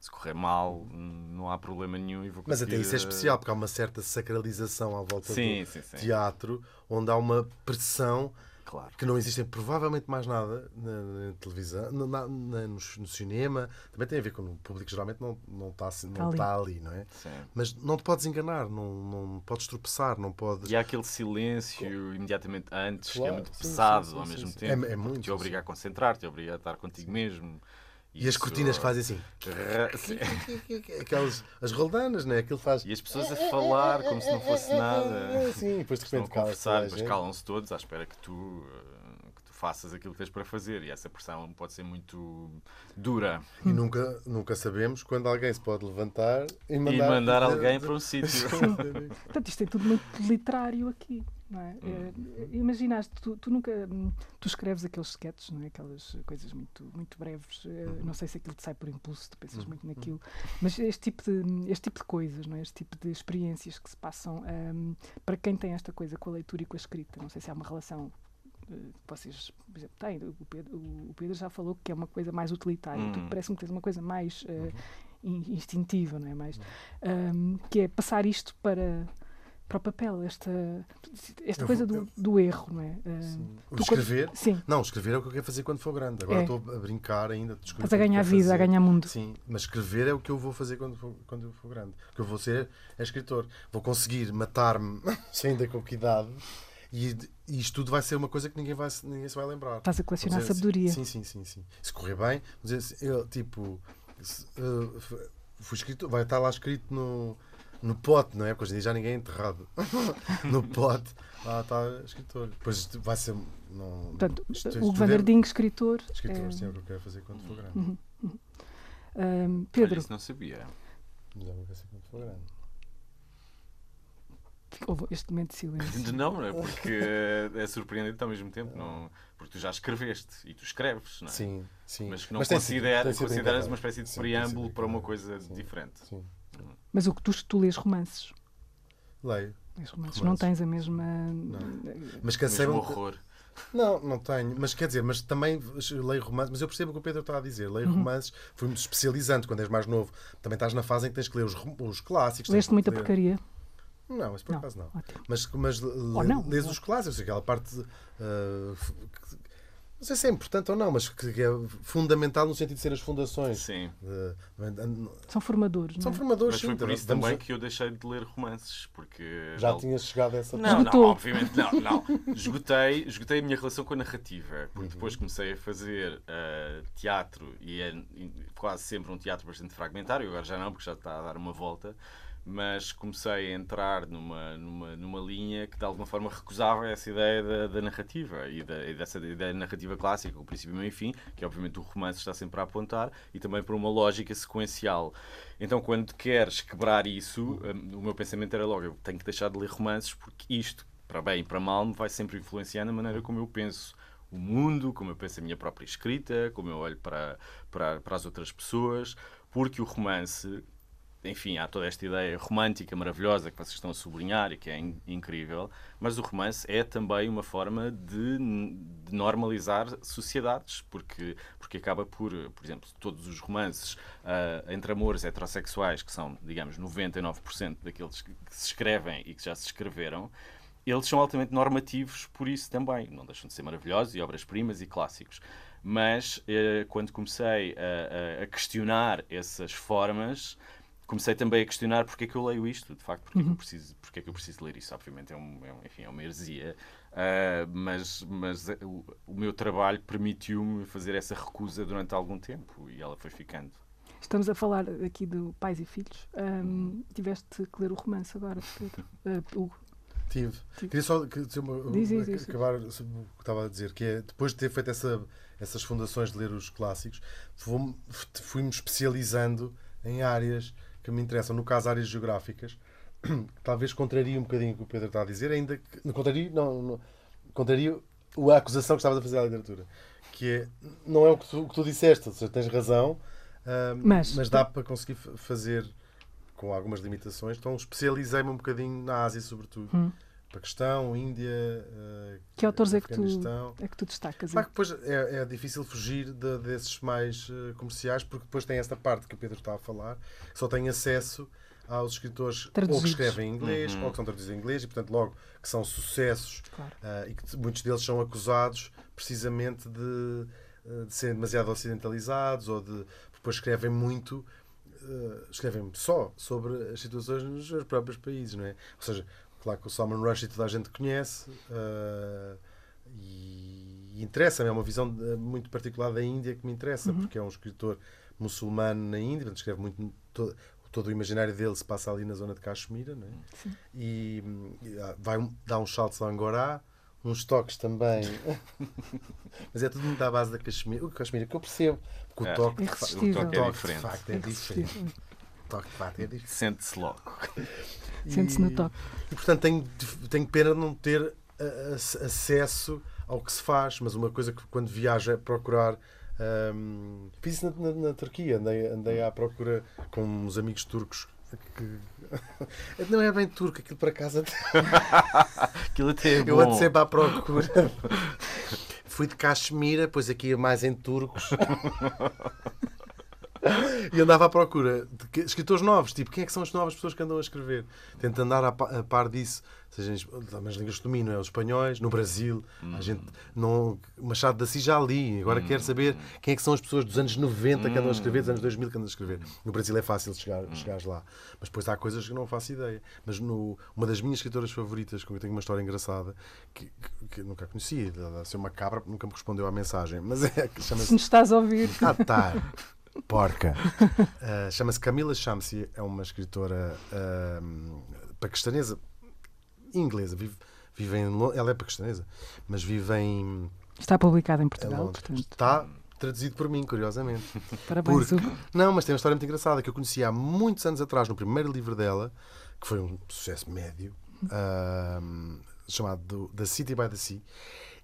Se correr mal, não há problema nenhum e vou Mas até isso é eh, especial, porque há uma certa sacralização à volta Sim, do sim, sim. teatro, onde há uma pressão Claro. que não existem provavelmente mais nada na, na televisão, na- na- no, no cinema. Também tem a ver com o público geralmente não, não, está, assim- não ali. está ali, não é? Sim. Mas não te podes enganar, não, não podes tropeçar, não podes. E há aquele silêncio imediatamente antes, que é Claro, muito sim, pesado sim, sim, ao sim, mesmo sim. tempo. É- é muito, Te obriga a concentrar-te, te obriga a estar contigo mesmo. E as cortinas que fazem assim. Aquelas, as roldanas, né? Aquilo faz. E as pessoas a falar como se não fosse nada. Sim, depois de Estão a repente conversar, depois calam-se todos à espera que tu, eh, que tu faças aquilo que tens para fazer. E essa pressão pode ser muito dura. E nunca, nunca sabemos quando alguém se pode levantar e mandar, E mandar (laughs) alguém para um sítio. Portanto, isto é tudo muito literário aqui. É? Hum. É, imaginaste, tu, tu nunca hum, tu escreves aqueles sketches, não é? aquelas coisas muito, muito breves. eh, Uhum. Não sei se aquilo te sai por impulso, tu pensas muito naquilo, mas este tipo de, este tipo de coisas, não é? este tipo de experiências que se passam hum, para quem tem esta coisa com a leitura e com a escrita. Não sei se há uma relação que vocês, por exemplo, têm. O Pedro, o Pedro já falou que é uma coisa mais utilitária. Tu Hum. parece-me que tens uma coisa mais Uhum. in- instintiva, não é? Mais, hum, que é passar isto para, para o papel, esta, esta Eu coisa vou- do, do erro, não é? Hum, O tu quando- escrever? Sim, Não, escrever é o que eu quero fazer quando for grande. Agora É. estou a brincar ainda. estás a ganhar vida, a fazer. ganhar mundo. Sim, mas escrever é o que eu vou fazer quando for, quando eu for grande. O que eu vou ser é escritor. Vou conseguir matar-me, (laughs) sem ainda com que idade, e, e isto tudo vai ser uma coisa que ninguém, vai, ninguém se vai lembrar. Estás a colecionar dizer assim, sabedoria. Sim, sim, sim, sim. Se correr bem, dizer assim, eu, tipo, se, uh, fui escrito, vai estar lá escrito no, no pote, não é? Porque hoje em dia já ninguém é enterrado. (laughs) no pote, lá está escritor. Depois vai ser. Não, Portanto, o isto Van é- der Ding, escritor. Escritor, é, sim, é o que eu quero fazer quando for grande. Uhum. hum, Olha, Pedro, isso não sabia. Já vou fazer quando for grande. houve este momento de silêncio. Não, não é? Porque é surpreendente ao mesmo tempo. Não, porque tu já escreveste e tu escreves, não é? Sim, sim. Mas que não sido consideras engraçado. uma espécie de Sim, preâmbulo para uma coisa Sim, diferente. Sim. Mas o que tu, tu lês romances. Leio. Lês romances. Romances. Não tens a mesma. Mas cansei Mesmo horror. Não, não tenho. Mas quer dizer, mas também leio romances. Mas eu percebo o que o Pedro está a dizer. Uhum. Leio romances, fui-me especializando quando és mais novo. Também estás na fase em que tens que ler os, os clássicos. Leste muita ler- porcaria. Não, mas por Não. acaso não. Ótimo. Mas, mas não. lês os clássicos, aquela parte. uh, não sei se é importante ou não, mas que, é fundamental no sentido de ser as fundações. Sim. De- de- São formadores. são não é? formadores, Mas foi sim, por isso também que eu deixei de ler romances. Porque Já tinhas chegado a essa Não, não, Esgotou. obviamente não, não. Esgotei, esgotei a minha relação com a narrativa, porque Uhum. depois comecei a fazer eh, teatro e é e quase sempre um teatro bastante fragmentário, agora já não, porque já está a dar uma volta, mas comecei a entrar numa, numa, numa linha que de alguma forma recusava essa ideia da, da narrativa e, da, e dessa ideia de narrativa clássica, o princípio, meio e fim, que obviamente o romance está sempre a apontar, e também por uma lógica sequencial. Então, quando queres quebrar isso, hum, o meu pensamento era logo: eu tenho que deixar de ler romances, porque isto, para bem e para mal, me vai sempre influenciar na maneira como eu penso o mundo, como eu penso a minha própria escrita, como eu olho para, para, para as outras pessoas, porque o romance enfim, há toda esta ideia romântica, maravilhosa, que vocês estão a sublinhar e que é in incrível, mas o romance é também uma forma de, de, normalizar sociedades, porque, porque acaba por, por exemplo, todos os romances uh, entre amores heterossexuais, que são, digamos, 99% daqueles que se escrevem e que já se escreveram, eles são altamente normativos por isso também. Não deixam de ser maravilhosos e obras-primas e clássicos. Mas eh, quando comecei a, a, questionar essas formas, comecei também a questionar porque é que eu leio isto, de facto, porque, uhum. é, que eu uhum. preciso, porque é que eu preciso ler isso. Obviamente é, um, é, um, enfim, é uma heresia, uh, mas, mas o, o meu trabalho permitiu-me fazer essa recusa durante algum tempo e ela foi ficando. Estamos a falar aqui de pais e filhos. Um, tiveste que ler o romance agora, Pedro. Uh, Hugo. Tive. Tive. Queria só dizer uma, diz, diz, diz, acabar o que estava a dizer, que é depois de ter feito essa, essas fundações de ler os clássicos, fui-me especializando em áreas que me interessam, no caso áreas geográficas, (clears throat) talvez contraria um bocadinho o que o Pedro está a dizer, ainda que. Não contraria, não, não, contraria a acusação que estava a fazer à literatura. Que é, não é o que tu, o que tu disseste, ou seja, tens razão, uh, mas, mas dá para conseguir fazer com algumas limitações. Então especializei-me um bocadinho na Ásia, sobretudo. Hum. Paquistão, Índia. Uh, que autores é que, tu, é que tu destacas? Claro depois é, é difícil fugir de, desses mais uh, comerciais, porque depois tem esta parte que o Pedro está a falar, só tem acesso aos escritores ou que escrevem em inglês uhum. ou que são traduzidos em inglês e, portanto, logo que são sucessos claro. uh, e que muitos deles são acusados precisamente de, de serem demasiado ocidentalizados ou de. Depois escrevem muito escrevem só sobre as situações nos seus próprios países, não é? Ou seja, Claro que o Salman Rushdie toda a gente conhece uh, e, e interessa-me, é uma visão muito particular da Índia que me interessa, uhum. porque é um escritor muçulmano na Índia, portanto, escreve muito. Todo, todo o imaginário dele se passa ali na zona de Kashmir, não é? E, e, vai dar uns saltos a Angorá, uns toques também. (laughs) Mas é tudo muito à base da Kashmir. O Kashmir que eu percebo, porque é, o toque, o toque é diferente. De facto é diferente. Toque de é. Sente-se logo. (laughs) Sente-se no top. E, portanto, tenho, tenho pena de não ter acesso ao que se faz, mas uma coisa que quando viajo é procurar. Um, fiz isso na, na, na, Turquia, andei, andei à procura com uns amigos turcos. Que... (laughs) Não é bem turco, aquilo para casa. (laughs) aquilo até é bom. Eu ando sempre à procura. Fui de Caxemira, pois aqui é mais em turcos (laughs) e andava à procura de escritores novos, tipo, quem é que são as novas pessoas que andam a escrever? Tento andar a par disso, seja as línguas que domino, é os espanhóis, no Brasil, a hum. gente não. Machado de Assis já li, agora quero saber quem é que são as pessoas dos anos 90 que andam a escrever, dos anos 2000 que andam a escrever. No Brasil é fácil chegar, chegares lá, mas depois há coisas que não faço ideia. Mas no, uma das minhas escritoras favoritas, com que eu tenho uma história engraçada, que, que, que nunca conheci, deve ser uma cabra, nunca me respondeu à mensagem, mas é que chama-se. Se me estás a ouvir. Ah, tá. Porca. Uh, (laughs) Chama-se Camila Shamsi, é uma escritora uh, paquistanesa, inglesa. Vive, vive em, ela é paquistanesa, mas vive em. Está publicada em Portugal, portanto. Está traduzido por mim, curiosamente. (laughs) Parabéns, Porque, Não, mas tem uma história muito engraçada que eu conheci há muitos anos atrás, no primeiro livro dela, que foi um sucesso médio, uh, chamado The City by the Sea.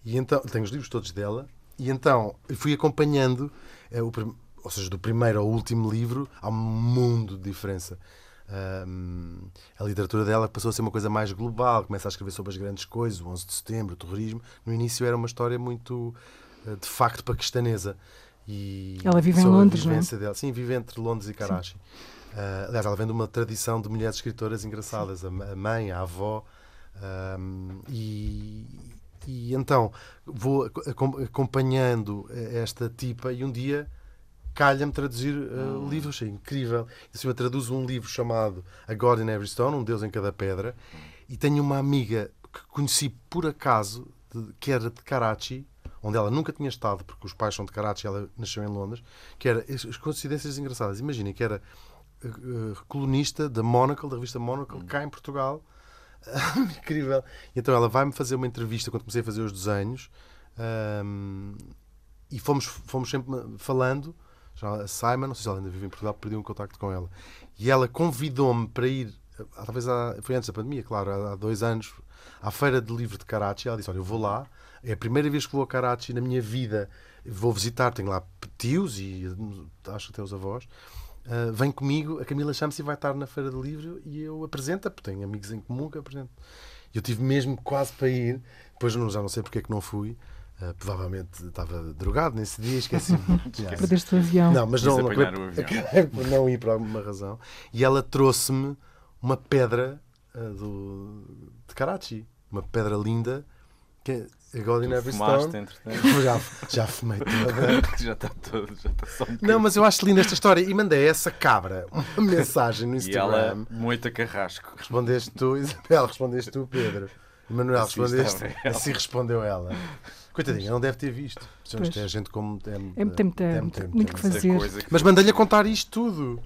E então, tenho os livros todos dela, e então fui acompanhando uh, o, ou seja, do primeiro ao último livro, há um mundo de diferença. Um, a literatura dela passou a ser uma coisa mais global, começa a escrever sobre as grandes coisas, o 11 de setembro, o terrorismo. No início era uma história muito, eh, de facto, paquistanesa. E ela vive em Londres, não é? Dela. Sim, vive entre Londres e Karachi. Uh, aliás, ela vem de uma tradição de mulheres escritoras engraçadas, a mãe, a avó. Um, e, e então vou acompanhando esta tipa e um dia calha-me traduzir uh, o livro, achei incrível. E assim, eu traduzo um livro chamado A God in Every Stone, Um Deus em Cada Pedra, e tenho uma amiga que conheci por acaso, de, que era de Karachi, onde ela nunca tinha estado, porque os pais são de Karachi, ela nasceu em Londres, que era as coincidências engraçadas. Imaginem que era uh, colunista da Monocle, da revista Monocle, cá em Portugal. (laughs) incrível. E então ela vai-me fazer uma entrevista quando comecei a fazer os desenhos. Um, e fomos, fomos sempre falando a Simon, não sei se ela ainda vive em Portugal, perdi um contacto com ela. E ela convidou-me para ir, talvez há, foi antes da pandemia, claro, há dois anos, à Feira de Livro de Karachi. Ela disse: Olha, eu vou lá, é a primeira vez que vou a Karachi na minha vida, vou visitar, tenho lá tios e acho que até os avós. Uh, vem comigo, a Camila chama-se vai estar na Feira do Livro e eu apresento, porque tenho amigos em comum que apresento. Eu tive mesmo quase para ir, depois não, já não sei porque é que não fui. Uh, provavelmente estava drogado nesse dia, (laughs) esqueci. yeah. Perdeste o avião. Não, mas não, não, (laughs) por não ir por alguma razão. E ela trouxe-me uma pedra uh, do, de Karachi, uma pedra linda que é God in Every Stone. (laughs) Já, já fumei toda. já está todo, já está só um Não, mas eu acho linda esta história e mandei essa cabra uma mensagem no Instagram. E ela, moita carrasco. Respondeste tu, Isabel, respondeste tu, Pedro. Manuel, assim respondeste. Assim respondeu ela. Coitadinha, não deve ter visto. Isto é gente como. É, é, tem, tem, tem, muito que fazer. Mas mandei-lhe a contar isto tudo.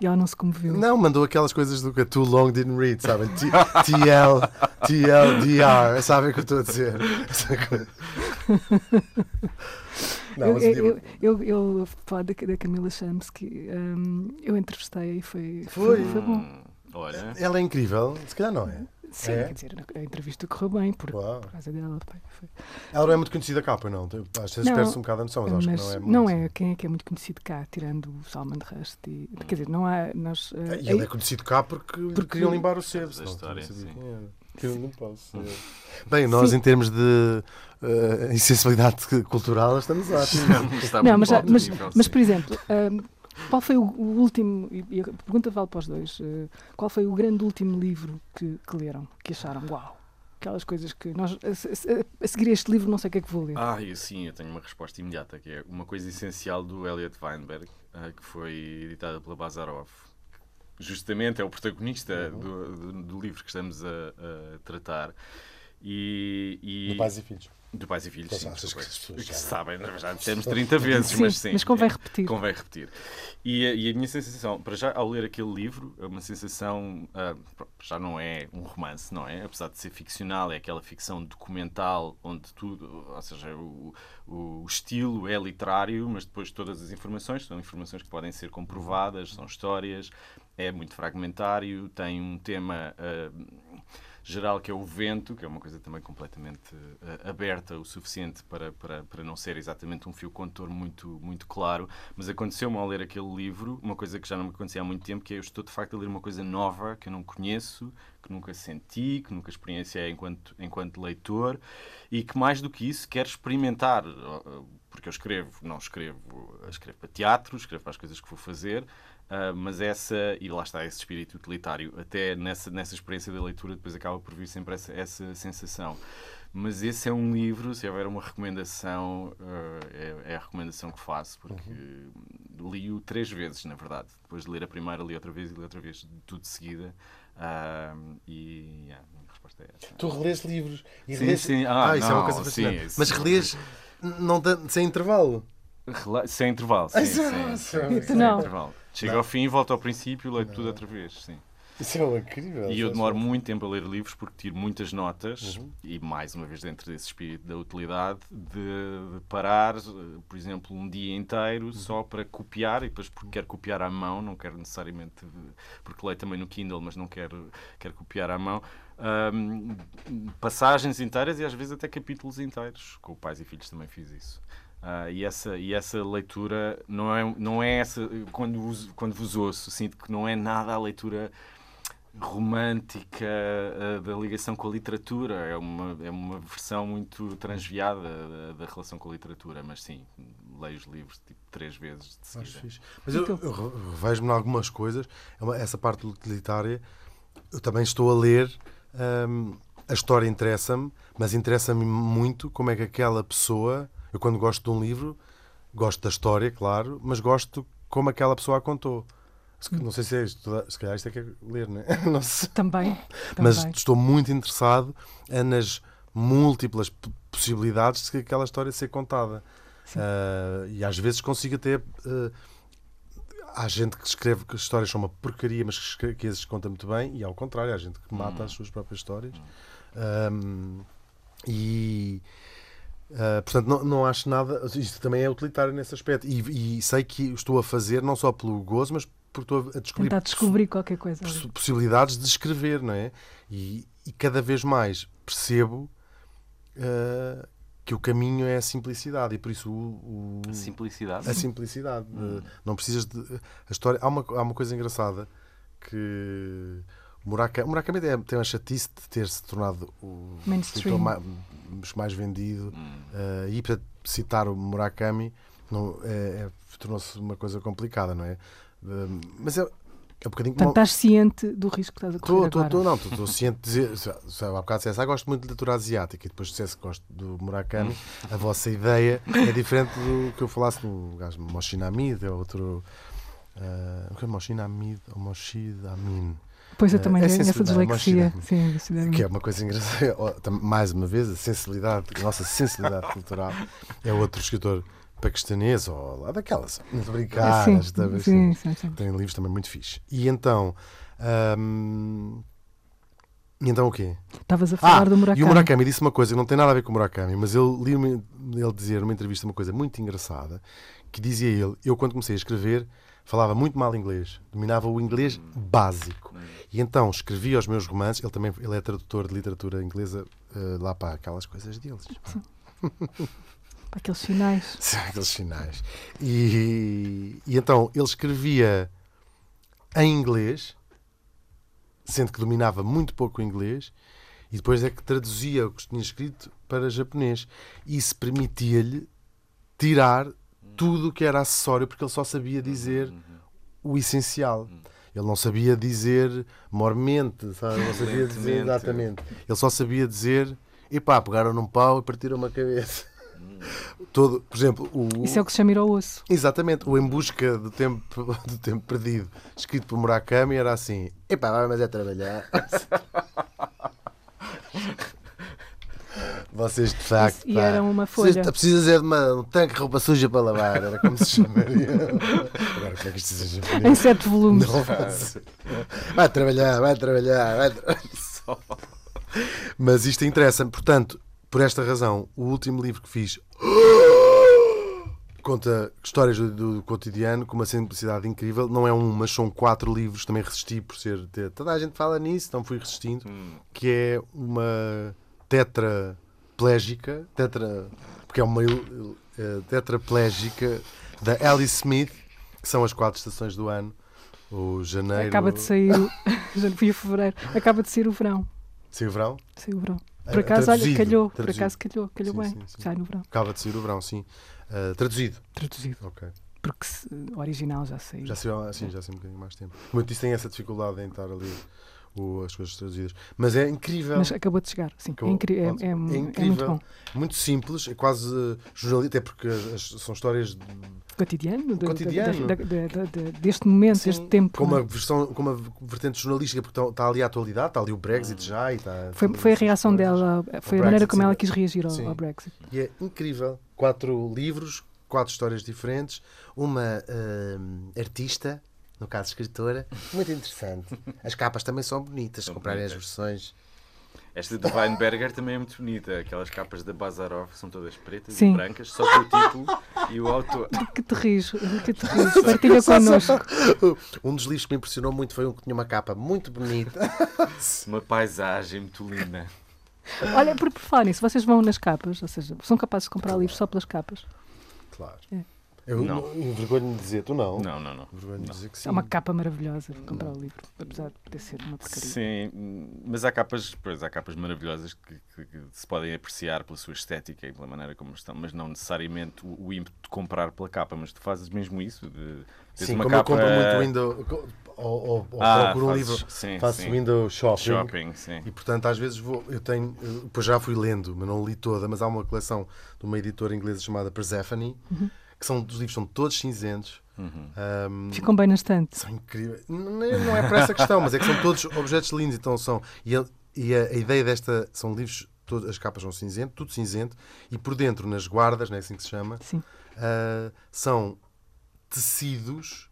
E ela não se comoveu. Não, mandou aquelas coisas do que too long didn't read, sabem? TL, TLDR, sabem o que eu estou a dizer? (laughs) Não, eu, eu, eu, eu falo da, da Camila Chamsky, um, eu entrevistei e foi, foi, foi, foi bom. Hum, olha. Ela é incrível, se calhar não é? Sim, é? quer dizer, a entrevista correu bem por, por causa dela. Foi. Ela não é muito conhecida cá, pois não? Às vezes perde-se um bocado a noção, mas, mas, acho que não é muito. Não é, quem é que é muito conhecido cá, tirando o Salman Rushdie? Quer dizer, não há. Nós, uh, e ele é conhecido cá porque, porque queriam limpar o sebo. Da história, sim. Eu não posso. Bem, nós sim. em termos de uh, insensibilidade (laughs) cultural estamos ótimos. (laughs) não, mas, mas, mas, por exemplo, uh, qual foi o, o, último, e a pergunta vale para os dois, uh, qual foi o grande último livro que, que leram, que acharam, uau, aquelas coisas que nós, a, a, a, seguir este livro não sei o que é que vou ler. Ah, eu, sim, eu tenho uma resposta imediata, que é uma coisa essencial do Elliot Weinberg, uh, que foi editada pela Bazarov. Justamente é o protagonista uhum. do, do, do, livro que estamos a, a tratar. E, e... Do Pais e Filhos. Do Pais e Filhos, sim. Achas que, pessoas que sabem, já dissemos 30 (laughs) vezes, sim, mas sim. Mas convém repetir. Convém repetir. E, e, a minha sensação, para já, ao ler aquele livro, é uma sensação. Uh, já não é um romance, não é? Apesar de ser ficcional, é aquela ficção documental onde tudo. Ou seja, o, o estilo é literário, mas depois todas as informações são informações que podem ser comprovadas, são histórias. É muito fragmentário, tem um tema. Uh, geral, que é o vento, que é uma coisa também completamente uh, aberta o suficiente para, para, para não ser exatamente um fio condutor muito, muito claro. Mas aconteceu-me ao ler aquele livro uma coisa que já não me acontecia há muito tempo, que é eu estou de facto a ler uma coisa nova que eu não conheço, que nunca senti, que nunca experienciei enquanto, enquanto leitor e que mais do que isso quero experimentar porque eu escrevo, não escrevo, escrevo para teatro, escrevo para as coisas que vou fazer, Uh, mas essa, e lá está esse espírito utilitário, até nessa, nessa experiência da leitura, depois acaba por vir sempre essa, essa sensação. Mas esse é um livro, se houver uma recomendação, uh, é, é, a recomendação que faço, porque uhum. li-o três vezes, na verdade. Depois de ler a primeira, li outra vez e li outra vez, tudo de seguida. Uh, e yeah, a minha resposta é essa. Tu relês livros e sim, relês... sim. Ah, ah isso não, é uma coisa fascinante. Sim, mas relês não, sem intervalo? Sem intervalo, sim. sim, sim, sim, sem intervalo. Chega não. ao fim, volta ao princípio, leio tudo outra vez, sim. Isso é incrível. E eu demoro muito tempo a ler livros porque tiro muitas notas uhum. e, mais uma vez, dentro desse espírito da utilidade, de, de parar, por exemplo, um dia inteiro uhum. só para copiar e depois porque quero copiar à mão, não quero necessariamente, porque leio também no Kindle, mas não quero, quero copiar à mão. Um, passagens inteiras e às vezes até capítulos inteiros. Com Pais e Filhos também fiz isso. Uh, e, essa, e essa leitura não é, não é essa. Quando vos, quando vos ouço, sinto que não é nada a leitura romântica uh, da ligação com a literatura. É uma, é uma versão muito transviada da, da relação com a literatura. Mas sim, leio os livros tipo, três vezes de seguida. Mas eu, eu revejo-me em algumas coisas. É essa parte utilitária, eu também estou a ler. Um, a história interessa-me, mas interessa-me muito como é que aquela pessoa eu, quando gosto de um livro, gosto da história, claro, mas gosto como aquela pessoa a contou. Não sei se é isto, se calhar isto é que é ler, não é? (laughs) Também, Mas estou muito interessado nas múltiplas possibilidades de aquela história ser contada. Uh, e às vezes consigo até. Uh, há gente que escreve que as histórias são uma porcaria, mas que, que esses conta muito bem, e ao contrário, há gente que mata hum. as suas próprias histórias. Um, e Uh, portanto, não, não acho nada. Isto também é utilitário nesse aspecto. E, e, sei que estou a fazer não só pelo gozo, mas porque estou a descobrir. Tentar descobrir qualquer coisa. Possibilidades de escrever, não é? E, e cada vez mais percebo uh, que o caminho é a simplicidade e por isso o, o- Simplicidade. a simplicidade. Hum. não precisas de. A história. Há uma, há uma coisa engraçada que. Murakami, Murakami tem tem uma chatice de ter se tornado o escritor mais, mais vendido. Hum. eh, e para citar o Murakami não, é, é- tornou-se uma coisa complicada, não é? Eh, mas é, é um bocadinho Portanto, como. estás ciente do risco que estás a correr Estou, agora. estou, não, estou ciente de dizer. Se, se há bocado dissesse, ah, gosto muito de literatura asiática e depois dissesse que gosto do Murakami, a vossa ideia é diferente do que eu falasse do gajo Moshinamid, é outro. Uh, o que é Moshinamid ou Moshid Amin? Pois eu Eh, também é tenho essa sensibilidade, dislexia. Sim, dislexia. Que é uma coisa engraçada. (laughs) Oh, Mais uma vez, a sensibilidade, a nossa sensibilidade cultural é outro escritor paquistanês ou lá daquelas. A brincar, sim, esta vez, sim, sim, sim. tem livros também muito fixe. E então. hum, e então o quê? Estavas a falar Ah, do Murakami. E o Murakami disse uma coisa que não tem nada a ver com o Murakami, mas ele li ele dizer numa entrevista uma coisa muito engraçada, que dizia ele, eu quando comecei a escrever falava muito mal inglês, dominava o inglês básico. E então escrevia os meus romances, ele também ele é tradutor de literatura inglesa eh, lá para aquelas coisas deles. Para aqueles sinais. (laughs) Sim, aqueles sinais. E, e então ele escrevia em inglês, sendo que dominava muito pouco o inglês, e depois é que traduzia o que tinha escrito para japonês. E isso permitia-lhe tirar tudo o que era acessório, porque ele só sabia dizer o essencial. Ele não sabia dizer mormente, sabe? Não sabia dizer exatamente. Ele só sabia dizer, epá, pegaram num pau e partiram uma cabeça. (laughs) Todo, por exemplo, o, Isso é o que se chama ir ao osso. Exatamente, o Em Busca do Tempo, (laughs) do tempo Perdido, escrito por Murakami, era assim: epá, vai, mas é trabalhar. (laughs) Vocês de facto. E pá, era uma vocês folha. Precisas é de uma, um tanque de roupa suja para lavar, era como se chamaria. Agora, como é que isto se chama? Em sete volumes. Não faço. Vai trabalhar, vai trabalhar, vai trabalhar. Mas isto interessa-me, portanto, por esta razão, o último livro que fiz conta histórias do, do cotidiano com uma simplicidade incrível. Não é um, mas são quatro livros. Também resisti por ser. Toda a gente fala nisso, então fui resistindo. Que é uma tetraplégica, tetra, porque é uma eh, tetraplégica da Alice Smith, que são as quatro estações do ano. O janeiro. Acaba de sair. (laughs) Já fui a fevereiro. Acaba de sair o verão. Saiu o verão? Saiu o verão. Ah, Por acaso, olha, traduzido, calhou. Por traduzido. acaso calhou. Calhou Sim, bem. sim, sim. Sai no verão. Acaba de sair o verão, sim. Ah, traduzido. Traduzido. Ok. Porque o original já saiu. Já saiu, assim, já saiu um bocadinho mais tempo. Como eu disse, tem essa dificuldade em estar ali o- as coisas traduzidas. Mas é incrível. Mas acabou de chegar. Sim, é, Acabou. é, Pronto. é- É é muito incrível. bom. Muito simples, é quase uh, jornalista, até porque as- são histórias de- Cotidiano, do- Cotidiano. deste momento, Sim, deste tempo. com é? uma versão, com uma vertente jornalística, porque está, está ali a atualidade, está ali o Brexit já e está. Foi, foi a reação dela, foi a maneira como sim. ela quis reagir ao, ao Brexit. E é incrível. Quatro livros, quatro histórias diferentes, uma hum, artista, no caso escritora, muito interessante. As capas também são bonitas, se São comprarem as bonitas. versões. Esta do Weinberger também é muito bonita. Aquelas capas da Bazarov são todas pretas Sim. e brancas, só com o título e o autor. Que te rires, que te (laughs) rires. Partilha connosco. Um dos livros que me impressionou muito foi um que tinha uma capa muito bonita. (laughs) Uma paisagem muito linda. Olha, por, por falar nisso, vocês vão nas capas, ou seja, são capazes de comprar livros só pelas capas. Claro. É. Eu Não. envergonho-me de dizer, tu não. Não, não, não. De dizer que sim. É uma capa maravilhosa de comprar o livro, apesar de poder ser uma porcaria. Sim, mas há capas, pois, há capas maravilhosas que, que- que se podem apreciar pela sua estética e pela maneira como estão, mas não necessariamente o, o ímpeto de comprar pela capa. Mas tu fazes mesmo isso? De, Sim, uma como capa... eu compro muito window. Ou, ou, ou Ah, procuro um fazes- livro, sim, faço sim. window shopping. Shopping, sim. E portanto, às vezes vou. Eu tenho. eu, Pois já fui lendo, mas não li toda. Mas há uma coleção de uma editora inglesa chamada Persephone, que são, os livros são todos cinzentos. Uhum. Ahm, Ficam bem na estante. são incríveis. Não é não é por essa questão, mas é que são todos objetos lindos. Então são. E, a, e a, a ideia desta. São livros. Todas, as capas são cinzento, tudo cinzento. E por dentro, nas guardas, não é assim que se chama, ah, são tecidos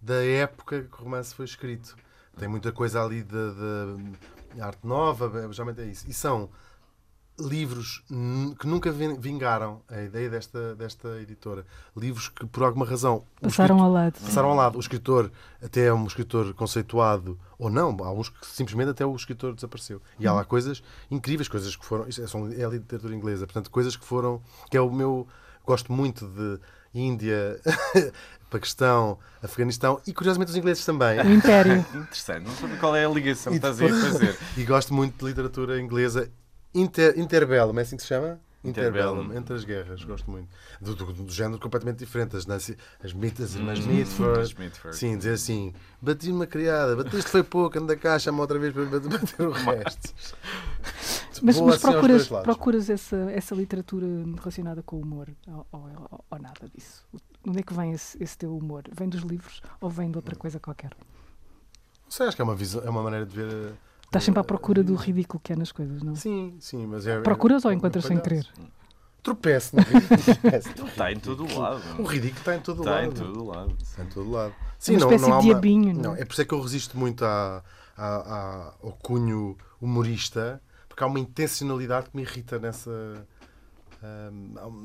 da época que o romance foi escrito. Tem muita coisa ali da da arte nova, geralmente é isso. E são livros que nunca vingaram a ideia desta, desta editora. Livros que, por alguma razão. Passaram ao lado. Passaram ao lado. O escritor até é um escritor conceituado, ou não. Há uns que simplesmente até o escritor desapareceu. E há lá coisas incríveis, coisas que foram. Isso é, é a literatura inglesa. Portanto, coisas que foram. que é o meu. Gosto muito de Índia, (laughs) Paquistão, Afeganistão e, curiosamente, os ingleses também. O Império. (laughs) Interessante. Não sei qual é a ligação que estás a fazer. (laughs) e gosto muito de literatura inglesa Inter, Interbellum, é assim que se chama? Interbellum, Interbellum. entre as guerras, gosto muito. Do, do, do género completamente diferente. As, as, as mitas, irmãs hum, Mitford. Sim, dizer assim: bati uma criada, batiste foi pouco, anda cá, chama outra vez para bater o resto. (laughs) mas, mas assim procuras, procuras essa, essa literatura relacionada com o humor ou, ou, ou, nada disso? Onde é que vem esse, esse teu humor? Vem dos livros ou vem de outra coisa qualquer? Não sei, acho que é uma, visão, é uma maneira de ver Estás sempre à procura do ridículo que é nas coisas, não? Sim, sim, mas é. Procuras ou encontras sem querer? Tropeço, não é? (laughs) Está em todo o lado. O ridículo está em todo o lado. Está em todo o lado. Está em todo o lado. Sim, uma não, espécie não de diabinho, uma... não? É por isso é que eu resisto muito à, à, à, ao cunho humorista, porque há uma intencionalidade que me irrita nessa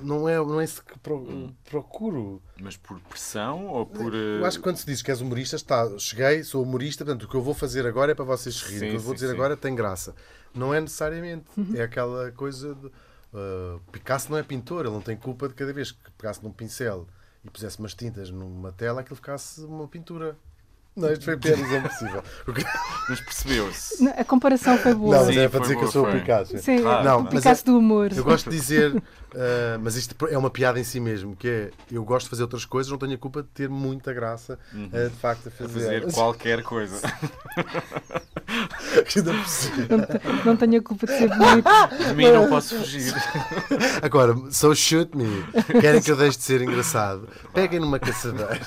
não, é, não é isso que pro, hum. procuro. Mas por pressão ou por. Eu acho que quando se diz que és humorista, está, cheguei, sou humorista, portanto o que eu vou fazer agora é para vocês rirem. O que eu vou dizer sim. agora tem graça. Não é necessariamente. Uhum. É aquela coisa de. Uh, Picasso não é pintor, ele não tem culpa de cada vez que pegasse num pincel e pusesse umas tintas numa tela, aquilo ficasse uma pintura. Não, isto foi apenas impossível. (laughs) Mas percebeu-se. A comparação foi boa. Não, mas é para dizer que eu sou o Picasso. Sim, claro, não, Picasso é, do humor. Eu gosto de dizer, uh, mas isto é uma piada em si mesmo, que é, eu gosto de fazer outras coisas, não tenho a culpa de ter muita graça, uh, de facto, a fazer. A fazer qualquer coisa. (laughs) não, não tenho a culpa de ser bonito. De mim não (laughs) posso fugir. Agora, so shoot me. Querem que eu deixe de ser engraçado? Peguem numa caçadeira.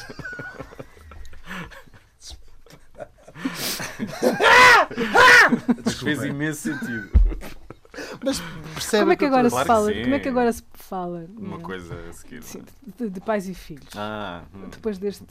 Fez imenso sentido. Mas percebe como é que agora se fala? Como é que agora se fala? Uma coisa a seguir. Sim, de, de, pais e filhos. Ah, hum. Depois deste.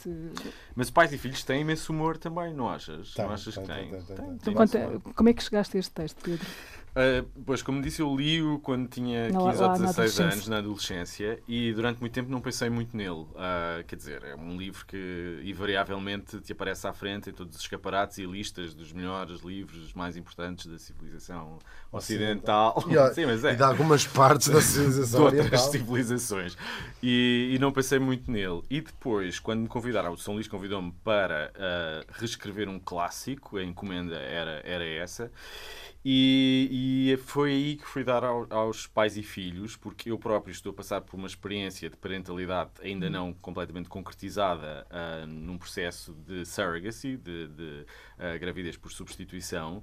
Mas pais e filhos têm imenso humor também, não achas? Tem, não achas tem, que têm? Tem, tem, tem, então, como é que chegaste a este texto, Pedro? Uh, pois, como disse, eu li-o quando tinha 15 ou 16 anos, na adolescência, e durante muito tempo não pensei muito nele. Uh, quer dizer, é um livro que invariavelmente te aparece à frente em todos os escaparates e listas dos melhores livros mais importantes da civilização ocidental. ocidental. E, (laughs) Sim, mas é. e de algumas partes da civilização (laughs) de outras oriental. civilizações. E, e, não pensei muito nele. E depois, quando me convidaram, o São Luís convidou-me para uh, reescrever um clássico, a encomenda era, era essa. E, e, foi aí que fui dar ao, aos pais e filhos, porque eu próprio estou a passar por uma experiência de parentalidade ainda não completamente concretizada uh, num processo de surrogacy, de, de uh, gravidez por substituição.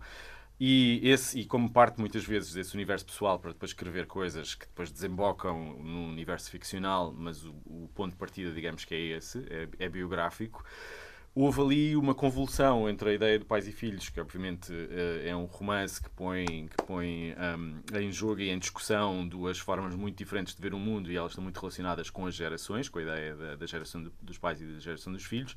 E, esse, e como parte muitas vezes desse universo pessoal para depois escrever coisas que depois desembocam num universo ficcional, mas o, o ponto de partida, digamos que é esse, é, é biográfico houve ali uma convulsão entre a ideia de pais e filhos, que obviamente eh, é um romance que põe, que põe um, em jogo e em discussão duas formas muito diferentes de ver o mundo e elas estão muito relacionadas com as gerações, com a ideia da, da geração dos pais e da geração dos filhos,